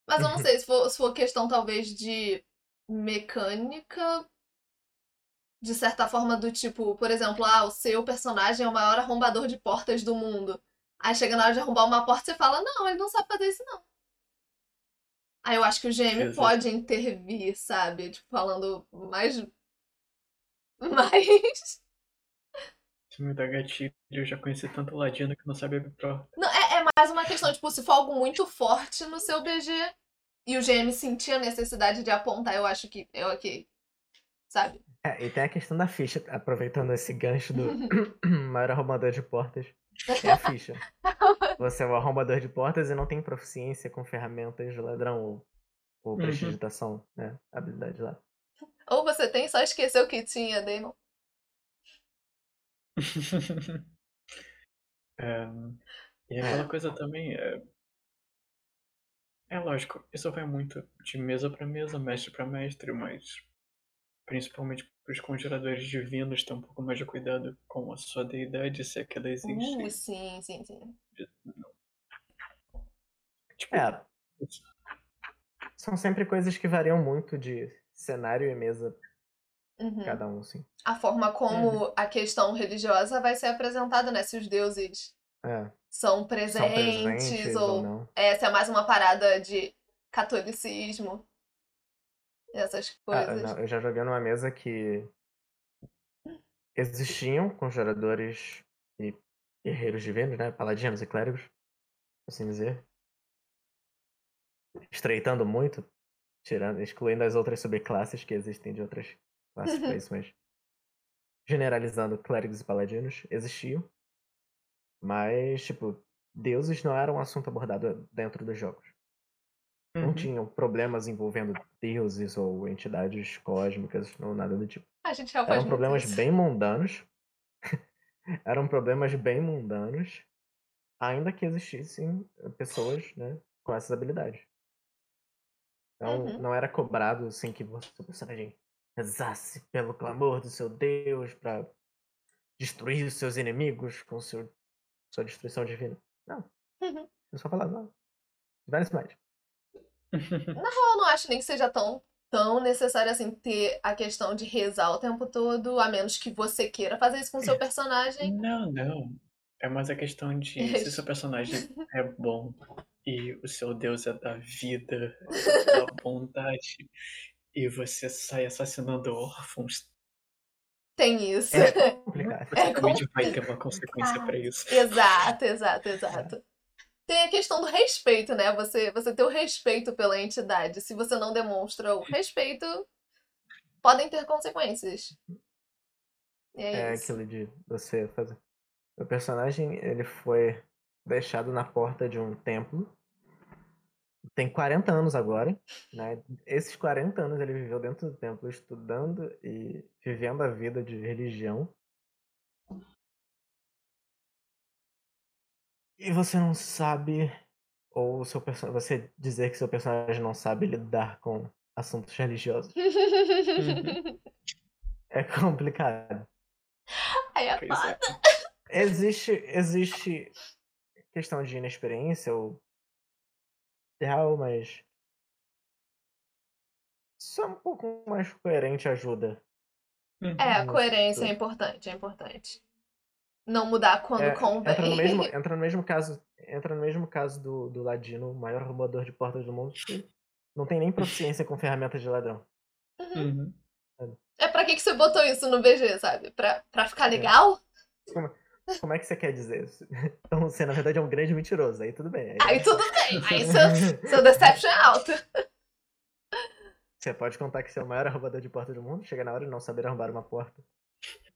Mas eu não sei, se for, se for questão talvez de mecânica, de certa forma do tipo, por exemplo, ah, o seu personagem é o maior arrombador de portas do mundo. Aí chega na hora de arrombar uma porta e você fala, não, ele não sabe fazer isso não. Aí eu acho que o GM Exato. pode intervir, sabe? Tipo, falando mais. Mais. Se me dá gatilho, eu já conheci tanto ladino que não sabe abrir. Não, é, é mais uma questão, tipo, se for algo muito forte no seu BG e o GM sentir a necessidade de apontar, eu acho que é ok. Sabe? É, e tem a questão da ficha, aproveitando esse gancho do maior arrombador de portas. É a ficha. Você é um arrombador de portas e não tem proficiência com ferramentas de ladrão ou, ou Uhum. prestidigitação, né? Habilidade lá. Ou você tem, só esqueceu que tinha, Damon. É, e aquela coisa também é. É lógico, isso vai muito de mesa pra mesa, mestre pra mestre, mas principalmente para os conjuradores divinos ter um pouco mais de cuidado com a sua deidade, se é que ela existe. Uh, sim, sim, sim. Tipo, É. São sempre coisas que variam muito de cenário e mesa, Uhum. cada um, sim. A forma como a questão religiosa vai ser apresentada, né? Se os deuses É. são São presentes, presentes ou ou não. é, se é mais uma parada de catolicismo. Essas Ah, coisas. não, eu já joguei numa mesa que existiam conjuradores e guerreiros divinos, né? Paladinos e clérigos, assim dizer. Estreitando muito, tirando, excluindo as outras subclasses que existem de outras pra isso, mas generalizando clérigos e paladinos, existiam. Mas, tipo, deuses não eram um assunto abordado dentro dos jogos não uhum. tinham problemas envolvendo deuses ou entidades cósmicas ou nada do tipo. A gente já Eram problemas isso. bem mundanos. Eram problemas bem mundanos, ainda que existissem pessoas, né, com essas habilidades. Então, Uhum. não era cobrado assim que você, personagem rezasse pelo clamor do seu Deus pra destruir os seus inimigos com seu, sua destruição divina. Não. Uhum. Eu só falava, não. Vários mais. Eu não acho nem que seja tão, tão necessário assim ter a questão de rezar o tempo todo, a menos que você queira fazer isso com o seu personagem. Não, não. É mais a questão de se seu personagem é bom e o seu deus é da vida, da bondade, e você sai assassinando órfãos, Tem isso. É complicado. possivelmente vai ter uma consequência Ah. pra isso. Exato, exato, exato. Tem a questão do respeito, né? Você, você ter o respeito pela entidade. Se você não demonstra o respeito, podem ter consequências. E é, É isso. aquilo de você fazer. O personagem, ele foi deixado na porta de um templo. Tem 40 anos agora, né? Esses 40 anos ele viveu dentro do templo, estudando e vivendo a vida de religião. E você não sabe, ou seu perso- você dizer que seu personagem não sabe lidar com assuntos religiosos. É complicado. Aí é foda. é. Existe, existe questão de inexperiência ou real, mas Só um pouco mais coerente ajuda. Uhum. É, a coerência é importante, é importante. Não mudar quando É, convém. entra no mesmo, entra no mesmo caso, entra no mesmo caso do, do Ladino, o maior roubador de portas do mundo, que não tem nem proficiência com ferramentas de ladrão. Uhum. Uhum. É pra que, que você botou isso no BG, sabe? Pra, pra ficar É. Como é que você quer dizer isso? Então você, na verdade, é um grande mentiroso. Aí tudo bem. Aí tudo bem, aí seu, seu deception é alto. Você pode contar que você é o maior roubador de porta do mundo, chega na hora de não saber arrombar uma porta.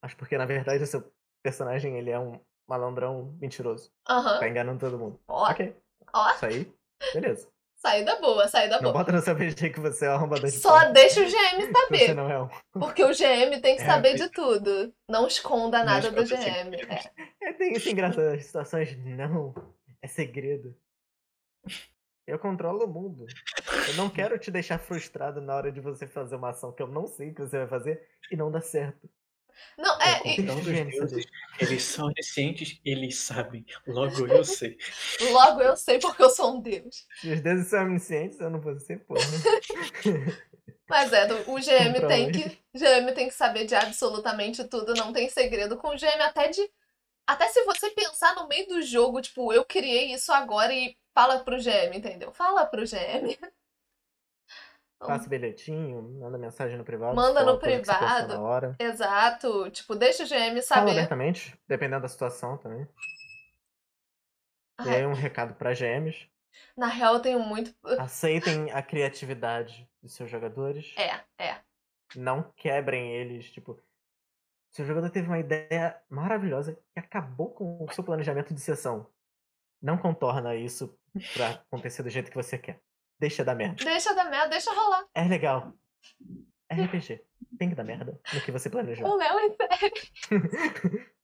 Mas porque, na verdade, o seu personagem ele é um malandrão mentiroso. Aham. Tá enganando todo mundo. Ó, Ok, ó, isso aí, beleza. Saída boa, saída Não boa. bota no seu BG que você é um arrombador de Só deixa o GM Você saber. não é um. Porque o GM tem que É, saber de tudo. Não esconda Não nada do esconda GM. É. É, tem isso engraçado nas situações. Não, é segredo. Eu controlo o mundo. Eu não quero te deixar frustrado na hora de você fazer uma ação que eu não sei que você vai fazer e não dá certo. Não, é. e- confio Então, deuses, eles são oniscientes, eles sabem. Logo eu sei. Logo eu sei porque eu sou um deus. Se os deuses são omniscientes, eu não vou ser, porra. Mas é, o GM tem que. GM tem que saber de absolutamente tudo, não tem segredo com o GM, até de. Até se você pensar no meio do jogo, tipo, eu criei isso agora e fala pro GM, entendeu? Fala pro GM. Passa bilhetinho, manda mensagem no privado. Manda no privado. Hora. Exato. Tipo, deixa o GM Fala saber. abertamente, dependendo da situação também. E Ai, aí um recado pra GMs. na real, eu tenho muito. Aceitem a criatividade dos seus jogadores. É, é. Não quebrem eles, tipo. Seu jogador teve uma ideia maravilhosa que acabou com o seu planejamento de sessão. Não contorna isso pra acontecer do jeito que você quer. Deixa dar merda. Deixa dar merda, deixa rolar. É legal. RPG. Tem que dar merda no que você planejou. O Léo é sério.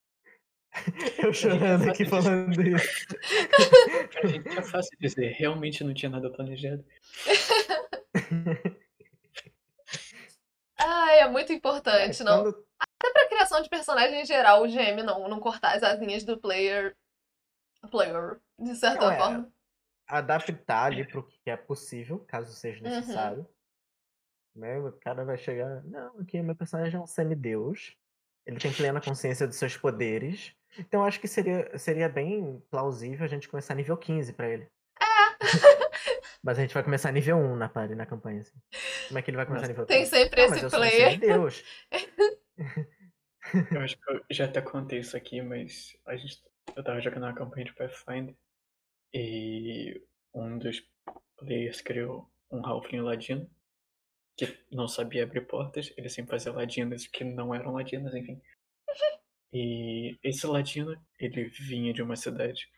Eu chorando aqui falando isso. Pra gente é fácil dizer, realmente não tinha nada planejado. Ai, é muito importante. É, não, quando- Até pra criação de personagem em geral, o GM não, não cortar as asinhas do player. Player, de certa Não, é, forma. Adaptar ali pro que é possível, caso seja Uhum. necessário. Né? O cara vai chegar. Não, aqui meu personagem é um semideus. Ele tem plena consciência dos seus poderes. Então acho que seria, seria bem plausível a gente começar nível 15 pra ele. Mas a gente vai começar nível 1 na party, na campanha, assim. Como é que ele vai começar Mas nível Tem 15? sempre Não, mas esse eu sou um player. semideus. Eu acho que eu já até contei isso aqui, mas a gente, eu tava jogando uma campanha de Pathfinder e um dos players criou um Halfling Ladino que não sabia abrir portas, ele sempre fazia ladinas que não eram ladinas, enfim. E esse ladino, ele vinha de uma cidade.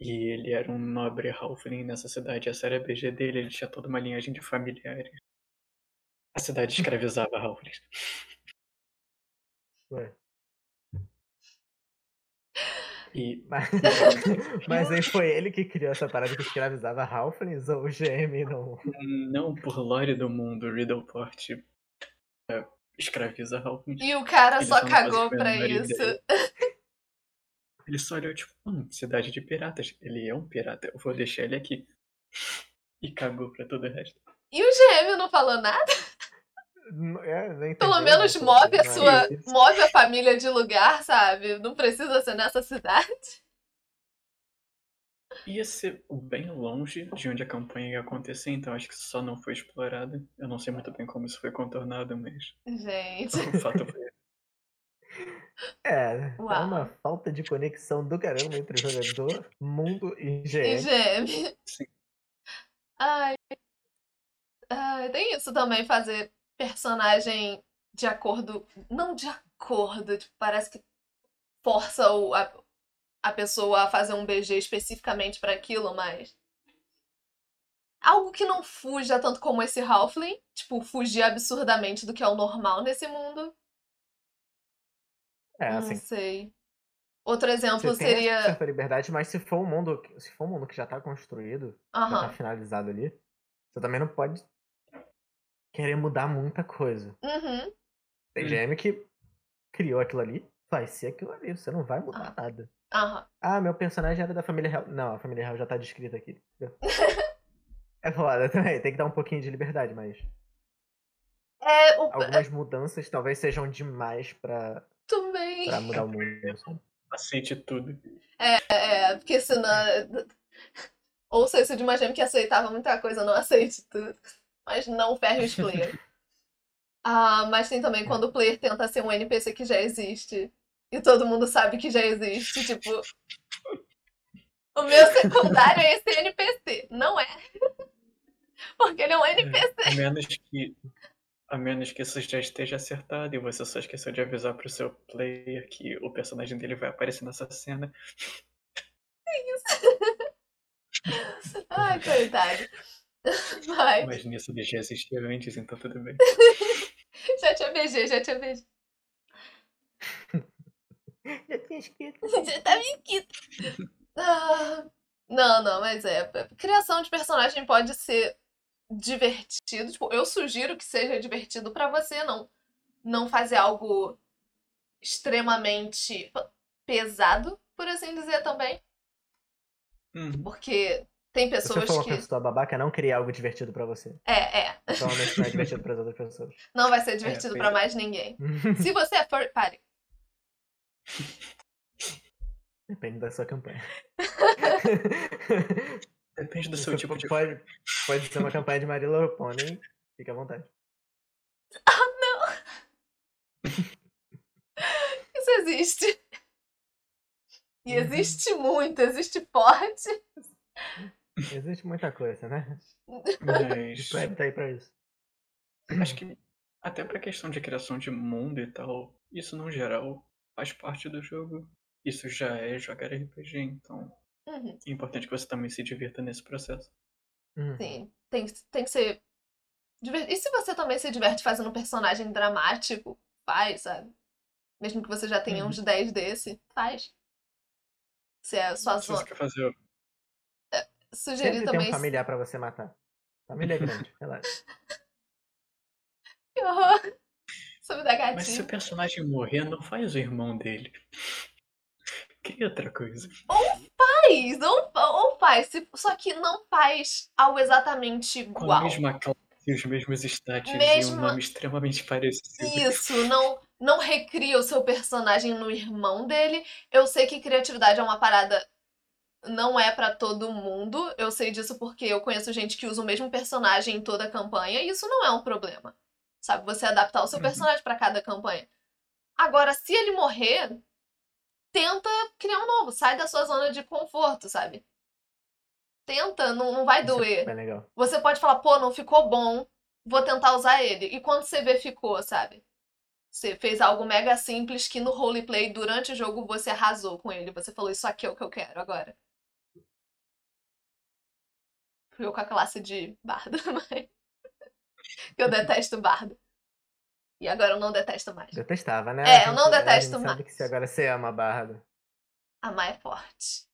E ele era um nobre Halfling nessa cidade. Essa era a BG dele, ele tinha toda uma linhagem de familiares. A cidade escravizava Halflings. Ué. E Mas, mas aí foi ele que criou essa parada que escravizava Halflings ou o GM não? Não por lore do mundo, Riddleport é, escraviza Halflings. E o cara Eles só cagou pra isso. ideia. Ele só olhou, tipo, hum, cidade de piratas. Ele é um pirata, eu vou deixar ele aqui. E cagou pra todo o resto. E o GM não falou nada? É, Pelo menos né? move a sua. Move a família de lugar, sabe? Não precisa ser nessa cidade. Ia ser bem longe de onde a campanha ia acontecer, então acho que isso só não foi explorado. Eu não sei muito bem como isso foi contornado, mas Gente. o fato foi. É, é uma falta de conexão do caramba entre o jogador, mundo e E GM. GM. Sim. Ai. Ai, tem isso também, fazer personagem de acordo. Não de acordo, tipo, parece que força o, a, a pessoa a fazer um BG especificamente pra aquilo, mas. Algo que não fuja tanto como esse Halfling, tipo, fugir absurdamente do que é o normal nesse mundo. É, não assim, sei. Outro exemplo você tem seria. certa liberdade, mas se for um mundo, que- se for um mundo que já tá construído, já tá finalizado ali, você também não pode querer mudar muita coisa. Uhum. Tem Hum. GM que criou aquilo ali, vai ser aquilo ali, você não vai mudar nada. Aham. Ah, meu personagem era da família real. Não, a família real já tá descrita aqui. é foda também, tem que dar um pouquinho de liberdade, mas É, o, Algumas mudanças talvez sejam demais pra, também. pra mudar o mundo. sabe? Aceite tudo. É, porque senão. Ouça isso de uma gema que aceitava muita coisa, não aceite tudo. Mas não ferre os players. Ah, mas tem também quando o player tenta ser um NPC que já existe. E todo mundo sabe que já existe. Tipo. O meu secundário é esse NPC. Não é. Porque ele é um NPC. A menos que. A menos que isso já esteja acertado e você só esqueceu de avisar pro seu player que o personagem dele vai aparecer nessa cena. Ai, coitado. Vai. Mas nisso já existia antes, então tudo bem. Já te beijei, já te beijei. Já tinha escrito. Já tá me Ah, Não, não, mas é. Criação de personagem pode ser divertido. Tipo, eu sugiro que seja divertido pra você, não, não fazer algo extremamente pesado, por assim dizer também. Uhum. Porque tem Se você pessoas for uma que. pessoa babaca, não crie algo divertido pra você. É, é. Provavelmente não é divertido pras outras pessoas. Não vai ser divertido é. mais ninguém. Se você é furry. Pare. Depende da sua campanha. Depende do Se seu for- tipo de. pode, pode ser uma campanha de Little Pony. Fica à vontade. Isso existe. E Uhum. existe muito, existe forte. Existe muita coisa, né? Mas. Tá aí pra isso. Acho que até pra questão de criação de mundo e tal, isso no geral faz parte do jogo. Isso já é jogar RPG, então Uhum. é importante que você também se divirta nesse processo. Hum. Sim, tem, tem que ser. E se você também se diverte fazendo um personagem dramático, faz, sabe? Mesmo que você já tenha Uhum. uns 10 desse, faz. Se é a sua Se você zona. quer fazer Sugerir Sempre tem também. um familiar pra você matar. Família é grande, relaxa. Que horror! Isso me dá Mas se o personagem morrer, não faz o irmão dele. Cria outra coisa. Faz! Ou, ou faz, só que não faz algo exatamente Com a igual. mesma classe e os mesmos status e Mesma- um nome extremamente parecido. Isso, não, não recria o seu personagem no irmão dele. Eu sei que criatividade é uma parada não é pra todo mundo. Eu sei disso porque eu conheço gente que usa o mesmo personagem em toda a campanha e isso não é um problema. Sabe, você adaptar o seu Uhum. personagem pra cada campanha. Agora, se ele morrer, tenta criar um novo, sai da sua zona de conforto, sabe? Tenta, não, não vai Isso é doer. legal. Você pode falar, pô, não ficou bom, vou tentar usar ele. E quando você vê, ficou, sabe? Você fez algo mega simples que no roleplay, durante o jogo, você arrasou com ele. Você falou, isso aqui é o que eu quero agora. Fui eu com a classe de bardo, mas... Eu detesto bardo. E agora eu não detesto mais. Detestava, né? É, eu não a detesto gente sabe mais. que se agora você ama bardo. Amar é forte.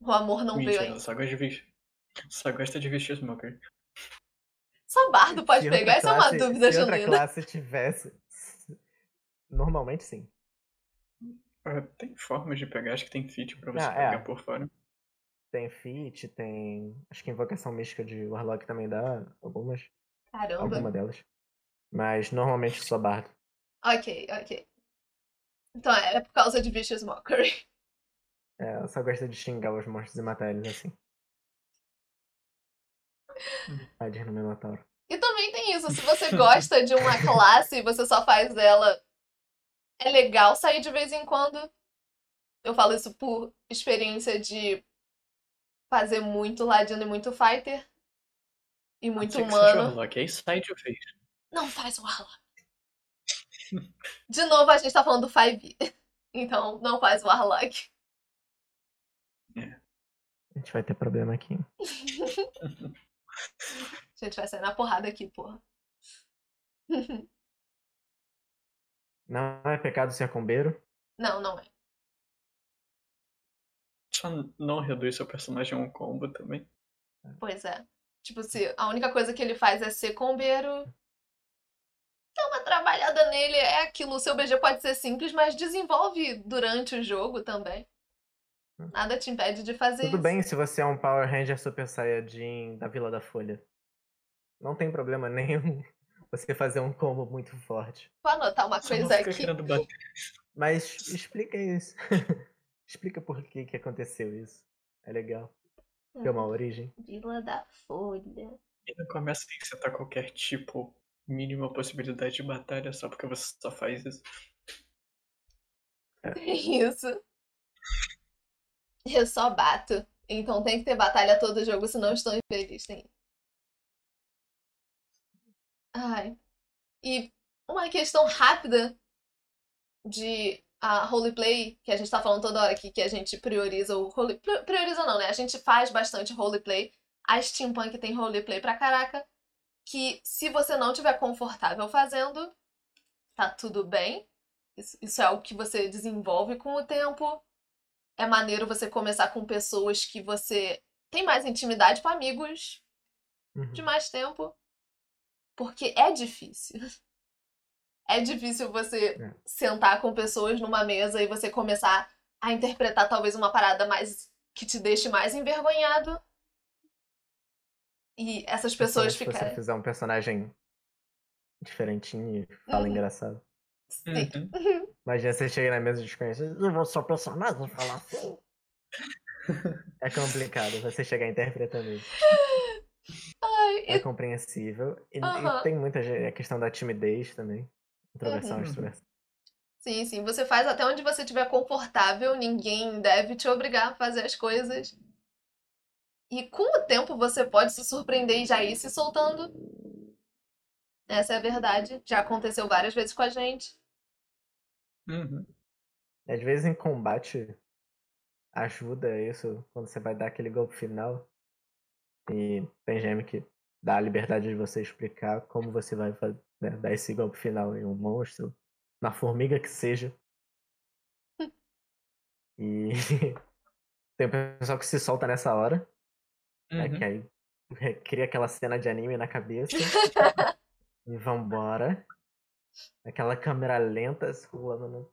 O amor não veio Mentira, ainda. só gosta de vestir. Só gosta de vestir smoker. Só bardo pode Se outra pegar? Essa é uma dúvida Se outra genuína. classe tivesse. Normalmente sim. Tem formas de pegar, acho que tem feat pra você Ah, é. pegar por fora. Tem Fit, tem. Acho que Invocação Mística de Warlock também dá algumas. Caramba. Alguma delas. Mas normalmente só bardo. Ok, ok. Então é por causa de Vicious Mockery. É, eu só gosto de xingar os monstros e matar eles assim. Tadinho no Minotauro. E também tem isso, se você gosta de uma classe e você só faz ela, é legal sair de vez em quando. Eu falo isso por experiência de fazer muito ladino e muito fighter. E muito Pode ser que seja humano. Warlock, aí. Não faz o Warlock. De novo, a gente tá falando do 5e. Então, não faz o Warlock. A gente vai ter problema aqui. A gente vai sair na porrada aqui, porra. Não é pecado ser combeiro. Não, não é. Só não reduz seu personagem a um combo também. Pois é. Tipo, se a única coisa que ele faz é ser combeiro, dá uma trabalhada nele, é aquilo. O seu BG pode ser simples, mas desenvolve durante o jogo também. Nada te impede de fazer Tudo isso. bem se você é um Power Ranger Super Saiyajin da Vila da Folha. Não tem problema nenhum você fazer um combo muito forte. Vou anotar uma Só coisa aqui. Mas explica isso. explica por que, que aconteceu isso. É legal. Tem uma origem. Vila da Folha. E no começo tem que setar qualquer tipo, mínima possibilidade de batalha só porque você só faz isso. Tem isso. Eu só bato. Então tem que ter batalha todo jogo, senão estou infeliz. Tem. Ai. E uma questão rápida de a roleplay, que a gente tá falando toda hora aqui, que a gente prioriza o role... pri- Prioriza não, né? A gente faz bastante roleplay. A Steampunk tem roleplay pra caraca. Que se você não tiver confortável fazendo, tá tudo bem. Isso, isso é algo que você desenvolve com o tempo. É maneiro você começar com pessoas que você tem mais intimidade, com amigos Uhum. de mais tempo. Porque é difícil. É difícil você É. sentar com pessoas numa mesa e você começar a interpretar talvez uma parada mais que te deixe mais envergonhado. E essas pessoas Principalmente Se você ficarem. fizer um personagem diferentinho e fala Uhum. engraçado. Sim. Uhum. Imagina você chega na mesa desconhecido e o seu personagem falar assim. É complicado você chegar interpretando isso. Ai, É e- compreensível. E, e Aham. tem muita gente, a questão da timidez também. Introversão, Uhum. extroversão. Sim, sim. Você faz até onde você estiver confortável, ninguém deve te obrigar a fazer as coisas. E com o tempo você pode se surpreender e já ir se soltando. Essa é a verdade. Já aconteceu várias vezes com a gente. Uhum. Às vezes em combate ajuda isso quando você vai dar aquele golpe final. E tem GM que dá a liberdade de você explicar como você vai fazer, né, dar esse golpe final em um monstro, na formiga que seja. E tem o pessoal que se solta nessa hora, né, Uhum. que aí cria aquela cena de anime na cabeça. e vambora. Aquela câmera lenta rolando no.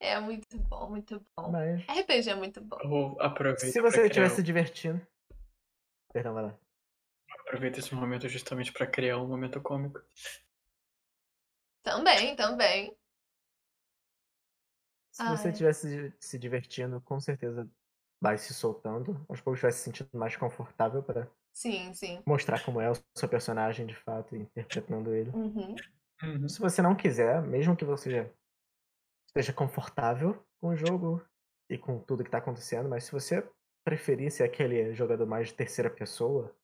É muito bom, muito bom. Mas. RPG é muito bom. Se você estiver se divertindo. Perdão, vai lá. Aproveita esse momento justamente pra criar um momento cômico. Também, também. Se você Ai. estiver se, se divertindo, com certeza vai se soltando. Aos poucos vai se sentindo mais confortável para Sim, sim. mostrar como é o seu personagem de fato e interpretando ele. Uhum. Uhum. Se você não quiser, mesmo que você já esteja confortável com o jogo e com tudo que tá acontecendo, mas se você preferir ser aquele jogador mais de terceira pessoa,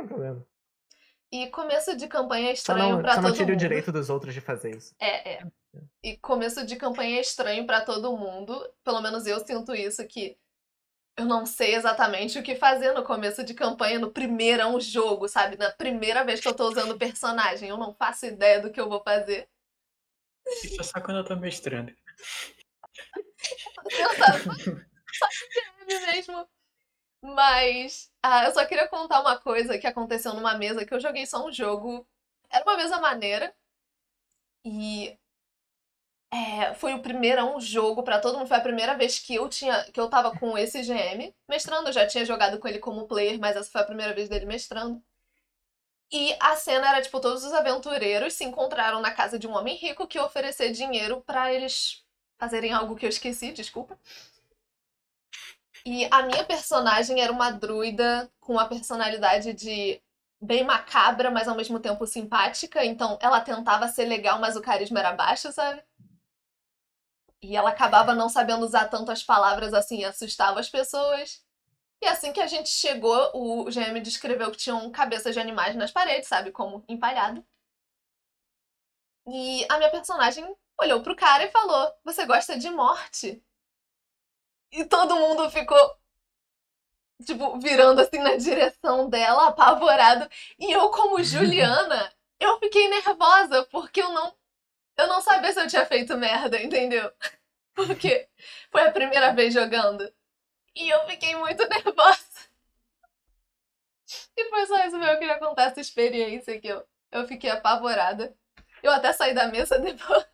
tem problema. E começo de campanha é Só estranho não, pra só não todo tire o mundo. direito dos outros de fazer isso. É, é. E começo de campanha é estranho pra todo mundo. Pelo menos eu sinto isso que eu não sei exatamente o que fazer no começo de campanha, no primeirão jogo, sabe? Na primeira vez que eu tô usando o personagem, eu não faço ideia do que eu vou fazer. Isso é só quando eu tô mestrando. Tentando só de mesmo. Mas ah, eu só queria contar uma coisa que aconteceu numa mesa que eu joguei só um jogo. Era uma mesa maneira. E é, foi o primeirão jogo pra todo mundo. Foi a primeira vez que eu tinha, que eu tava com esse GM mestrando. Eu já tinha jogado com ele como player, mas essa foi a primeira vez dele mestrando. E a cena era tipo todos os aventureiros se encontraram na casa de um homem rico que oferecer dinheiro pra eles fazerem algo que eu esqueci, desculpa. E a minha personagem era uma druida com uma personalidade de bem macabra, mas ao mesmo tempo simpática. Então ela tentava ser legal, mas o carisma era baixo, sabe? E ela acabava não sabendo usar tanto as palavras assim, assustava as pessoas. E assim que a gente chegou, o GM descreveu que tinham cabeças de animais nas paredes, sabe? Como empalhado. E a minha personagem olhou pro cara e falou: Você gosta de morte? E todo mundo ficou, tipo, virando assim na direção dela, apavorado. E eu, como Juliana, eu fiquei nervosa, porque eu não. Eu não sabia se eu tinha feito merda, entendeu? Porque foi a primeira vez jogando. E eu fiquei muito nervosa. E foi só isso mesmo. Eu queria contar essa experiência que eu, eu fiquei apavorada. Eu até saí da mesa depois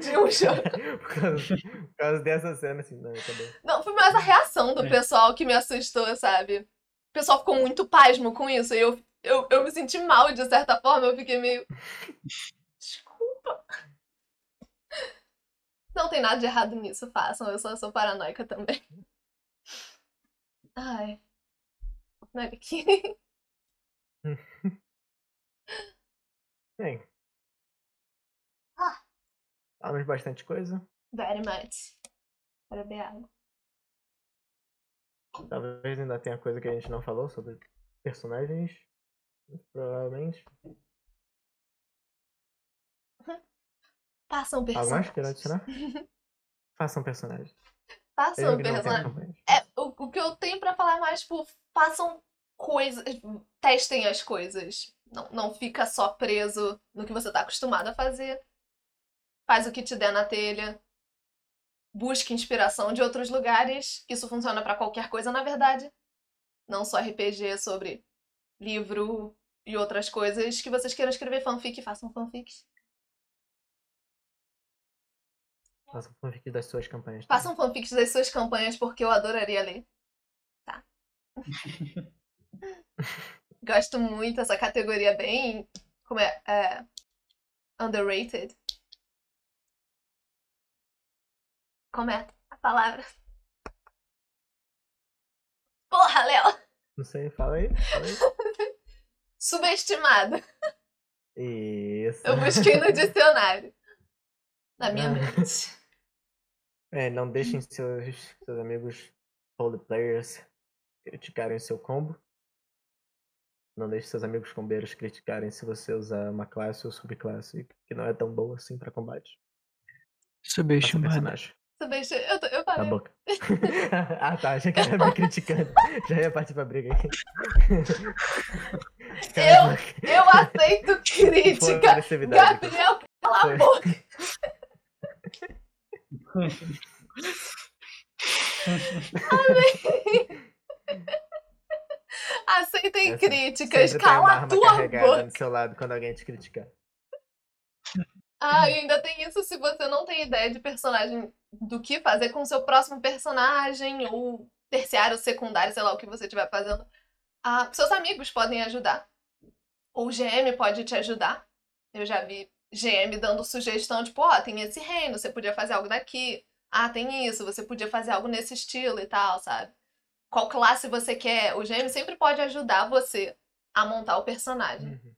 de um jogo. por, causa, por causa dessa cena, assim, não, acabou. Não, foi mais a reação do É. pessoal que me assustou, sabe? pessoal ficou muito pasmo com isso. E eu, eu, eu me senti mal, de certa forma. Eu fiquei meio. Desculpa. Não tem nada de errado nisso, façam. Eu só sou paranoica também. Ai. Olha aqui. Bem. Falamos bastante coisa. Very much. Para beber. Talvez ainda tenha coisa que a gente não falou sobre personagens. Provavelmente. Façam que queira personagens. adicionar? Façam personagens. Façam personagens. É, o, o que eu tenho pra falar é mais, tipo, façam coisas. Testem as coisas. Não, não fica só preso no que você tá acostumado a fazer. Faz o que te der na telha. Busque inspiração de outros lugares. Isso funciona pra qualquer coisa, na verdade. Não só RPG sobre livro e outras coisas. Que vocês queiram escrever fanfic, façam fanfics. Façam fanfic das suas campanhas. também. Façam fanfics das suas campanhas, porque eu adoraria ler. Tá. Gosto muito dessa categoria bem. Como é? é underrated. Como é a palavra? Porra, Léo! Não sei, fala aí. Fala aí. Subestimada. Isso. Eu busquei no dicionário. Na minha Ah. mente. É, não deixem seus, seus amigos holy players criticarem seu combo. Não deixe seus amigos combeiros criticarem se você usar uma classe ou subclasse que não é tão boa assim pra combate. Subestimado. Subesti... Eu, tô- eu Cala a boca. ah tá, achei que era me criticando. Já ia partir pra briga aqui. Boca. Eu aceito crítica. agressividade. Gabriel, cala a boca. Aceitem Essa- críticas. Cala a tua boca. do seu lado quando alguém te criticar. Ah, e ainda tem isso se você não tem ideia de personagem do que fazer com o seu próximo personagem, ou terciário, secundário, sei lá o que você estiver fazendo. Ah, seus amigos podem ajudar. Ou o GM pode te ajudar. Eu já vi GM dando sugestão, tipo, ó, tem esse reino, você podia fazer algo daqui. Ah, tem isso, você podia fazer algo nesse estilo e tal, sabe? Qual classe você quer? O GM sempre pode ajudar você a montar o personagem. Uhum.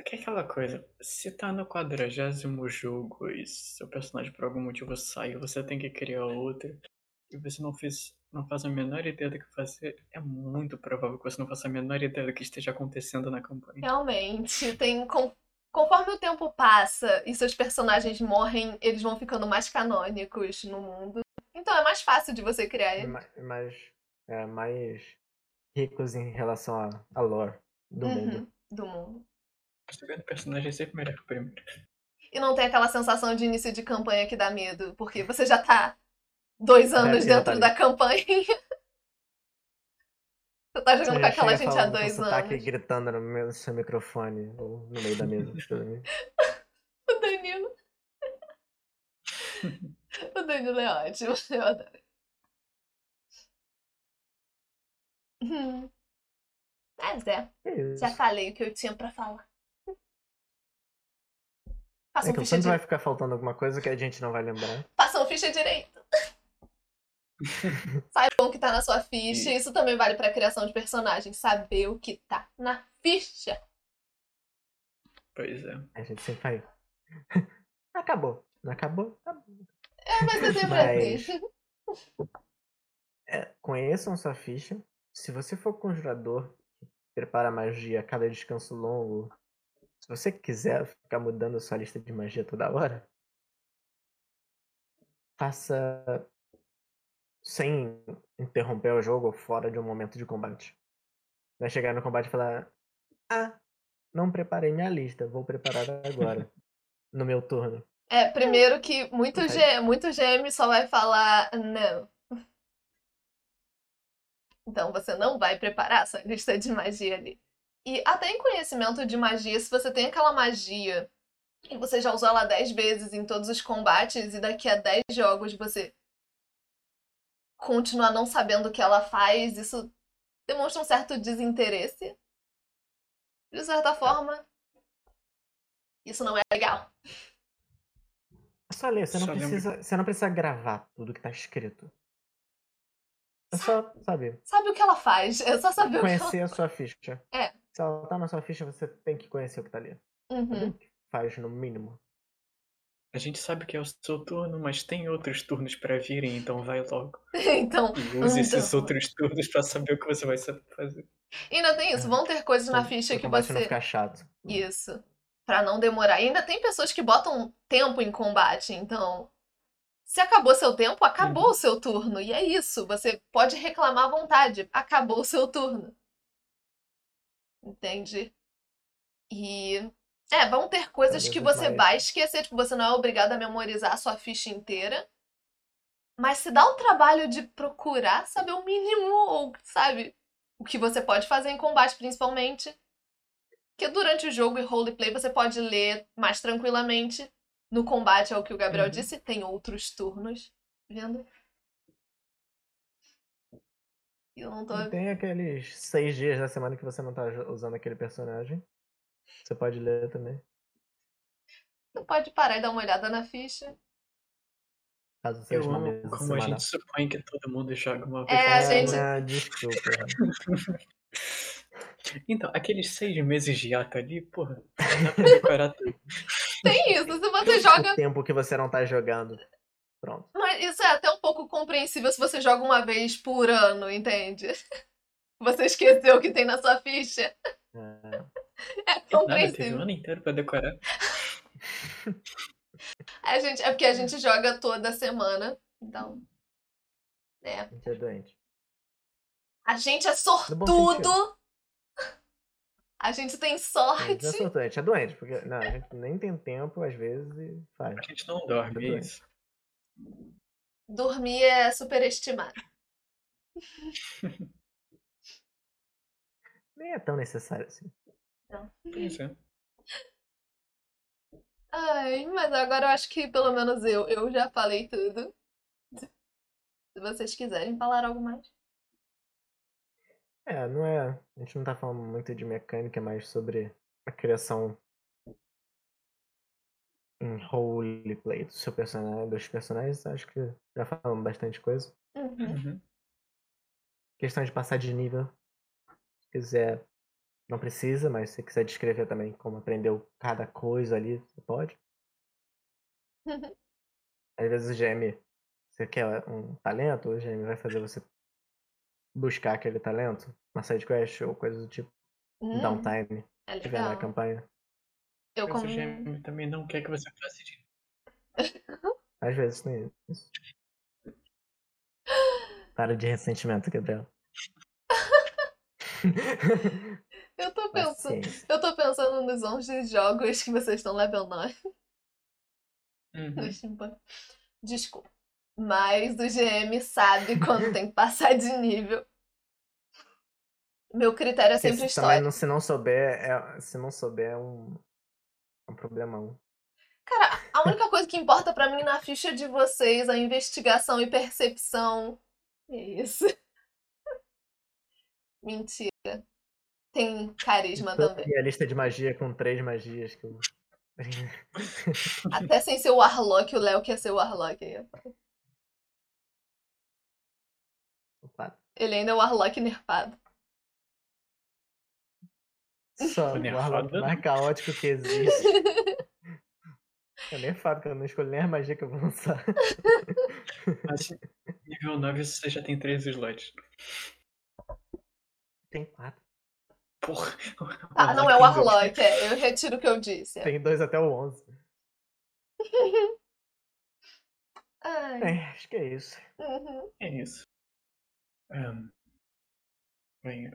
Só que é aquela coisa, se tá no quadragésimo jogo e seu personagem por algum motivo sai, você tem que criar outro, e você não fez, não faz a menor ideia do que fazer, é muito provável que você não faça a menor ideia do que esteja acontecendo na campanha. Realmente, tem. con- Conforme o tempo passa e seus personagens morrem, eles vão ficando mais canônicos no mundo. Então é mais fácil de você criar E ele. ma- mais, é, mais ricos em relação à à lore do mundo. Uhum, do mundo. Segundo personagem é sempre melhor que o primeiro. E não tem aquela sensação de início de campanha que dá medo, porque você já tá dois anos já tá dentro ali. da campanha. Você tá jogando Você com aquela gente há dois anos. gritando no meu- seu microfone ou no meio da mesa. O Danilo. o Danilo é ótimo, eu adoro. Hum. Mas é, É isso. já falei o que eu tinha pra falar. É Façam que ficha, sempre di... vai ficar faltando alguma coisa que a gente não vai lembrar. Façam ficha direito. Saibam o que tá na sua ficha. Isso também vale pra criação de personagens. Saber o que tá na ficha. Pois é. A gente sempre vai. Acabou. Não acabou? Acabou. É, mas é sempre Mas- assim. É, conheçam sua ficha. Se você for conjurador que prepara magia a cada descanso longo, se você quiser ficar mudando sua lista de magia toda hora, faça sem interromper o jogo ou fora de um momento de combate. Vai chegar no combate e falar: Ah, não preparei minha lista, vou preparar agora, no meu turno. É, primeiro que muito. G, muito GM só vai falar não. Então você não vai preparar sua lista de magia ali. E até em conhecimento de magia, se você tem aquela magia e você já usou ela 10 vezes em todos os combates e daqui a 10 jogos você continuar não sabendo o que ela faz, isso demonstra um certo desinteresse. De certa forma, isso não é legal. É só ler, você não, Só lembra- precisa, você não precisa gravar tudo que tá escrito. É só, sabe, Sabe o que ela faz? É só saber o que ela conhecer a sua ficha. É. Se ela tá na sua ficha, você tem que conhecer o que tá ali. Saber Uhum. faz, no mínimo. A gente sabe que é o seu turno, mas tem outros turnos pra virem, então vai logo. Então, E use esses Então. outros turnos pra saber o que você vai saber fazer. ainda tem isso. Vão ter coisas na Pro- ficha que combate não você. ficar chato. Isso. Pra não demorar. E ainda tem pessoas que botam tempo em combate, então. Se acabou seu tempo, acabou Uhum. o seu turno. E é isso. Você pode reclamar à vontade. Acabou o seu turno. Entende? E. É, vão ter coisas que você vai esquecer. Tipo, você não é obrigado a memorizar a sua ficha inteira. Mas se dá o trabalho de procurar saber o mínimo, ou, sabe? O que você pode fazer em combate, principalmente. Porque durante o jogo e roleplay você pode ler mais tranquilamente. No combate, é o que o Gabriel Uhum. disse, tem outros turnos. Vendo? E Eu não tô. E tem aqueles seis dias da semana que você não tá usando aquele personagem. Você pode ler também. Você pode parar e dar uma olhada na ficha. Caso seja Eu uma amo mesa como a gente supõe que todo mundo joga uma vez. É, na a gente- não, desculpa. Então, aqueles seis meses de ato ali, porra, dá pra decorar tudo. Tem isso, se você joga. O tempo que você não tá jogando. Pronto. Mas isso é até um pouco compreensível se você joga uma vez por ano, entende? Você esqueceu o que tem na sua ficha. É, É Nada, teve o compreensível. ano inteiro pra decorar. A gente, é porque a gente joga toda semana. Então. É. a gente é doente. A gente é sortudo. A gente tem A gente sorte. é sortudo, a gente é doente, porque não, a gente nem tem tempo, às vezes, e faz. A gente não dorme, é bem. isso. Dormir é superestimado. Nem é tão necessário assim. Pois é. Ai, mas agora eu acho que pelo menos eu, eu já falei tudo. Se vocês quiserem falar algo mais. É, não é. A gente não tá falando muito de mecânica, é mais sobre a criação em roleplay do seu personagem, dos personagens. Acho que já falamos bastante coisa. Uhum. Uhum. Questão de passar de nível. Se quiser, não precisa, mas se quiser descrever também como aprendeu cada coisa ali, você pode. Às vezes o GM, você quer um talento, o GM vai fazer você buscar aquele talento na sidequest ou coisa do tipo, Hum, downtime, é tiver na legal. campanha. Eu Mas como. o GM também não quer que você faça de Às vezes tem isso. Para de ressentimento, Gabriel. Eu tô pensando. Paciência. Eu tô pensando nos 11 jogos que vocês estão level 9 Uhum. Steampunk. Desculpa. Mas o GM sabe quando tem que passar de nível. Meu critério é sempre se também história. não, se não souber, é, se não souber é um, é um problemão. Cara, a única coisa que importa pra mim na ficha de vocês é investigação e percepção. É isso. Mentira. Tem carisma Toda também. minha lista de magia com três magias que eu. Até sem ser o Warlock, o Léo quer ser o Warlock. aí, Ele ainda é o Warlock nerfado. Só o Warlock mais caótico que existe. Eu nem falo que eu não escolho nem a magia que eu vou lançar. Mas nível 9 você já tem 3 slots. Tem quatro. Porra. Ah, não é o. Warlock, é. Eu retiro o que eu disse. Tem dois até o 11. Ai, É, acho que é isso. uhum. É isso. Ahn, bem,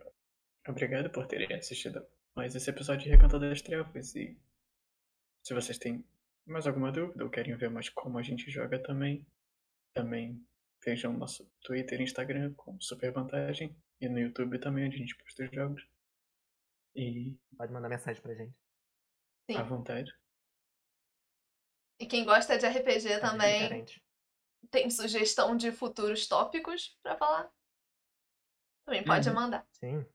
obrigado por terem assistido mais esse episódio de Recanto das Trevas. E se vocês têm mais alguma dúvida ou querem ver mais como a gente joga também, também vejam nosso Twitter e Instagram com super vantagem. E no YouTube também, onde a gente posta os jogos. E Pode mandar mensagem pra gente. Sim. à vontade. E quem gosta de RPG É bem também, diferente. tem sugestão de futuros tópicos pra falar, também pode Uhum. mandar. Sim.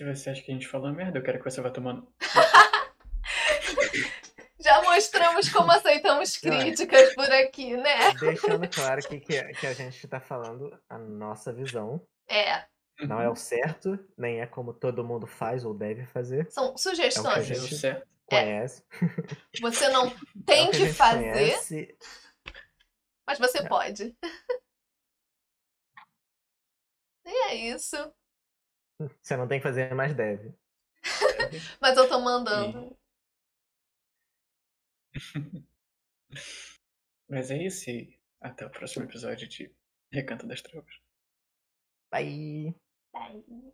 Se você acha que a gente falou merda, eu quero que você vá tomando. Já mostramos como aceitamos Não, é. críticas por aqui, né? Deixando claro que, que, que a gente tá falando a nossa visão. É, Não é o certo, nem é como todo mundo faz ou deve fazer. são É o que a sugestões. Gente- certo. Conhece. Você não é tem o que, gente fazer, conhece. mas você É. pode. E é isso. Você não tem que fazer, mas deve. Mas eu tô mandando. Mas é isso. e Até o próximo episódio de Recanto das Trevas. Bye! Bye.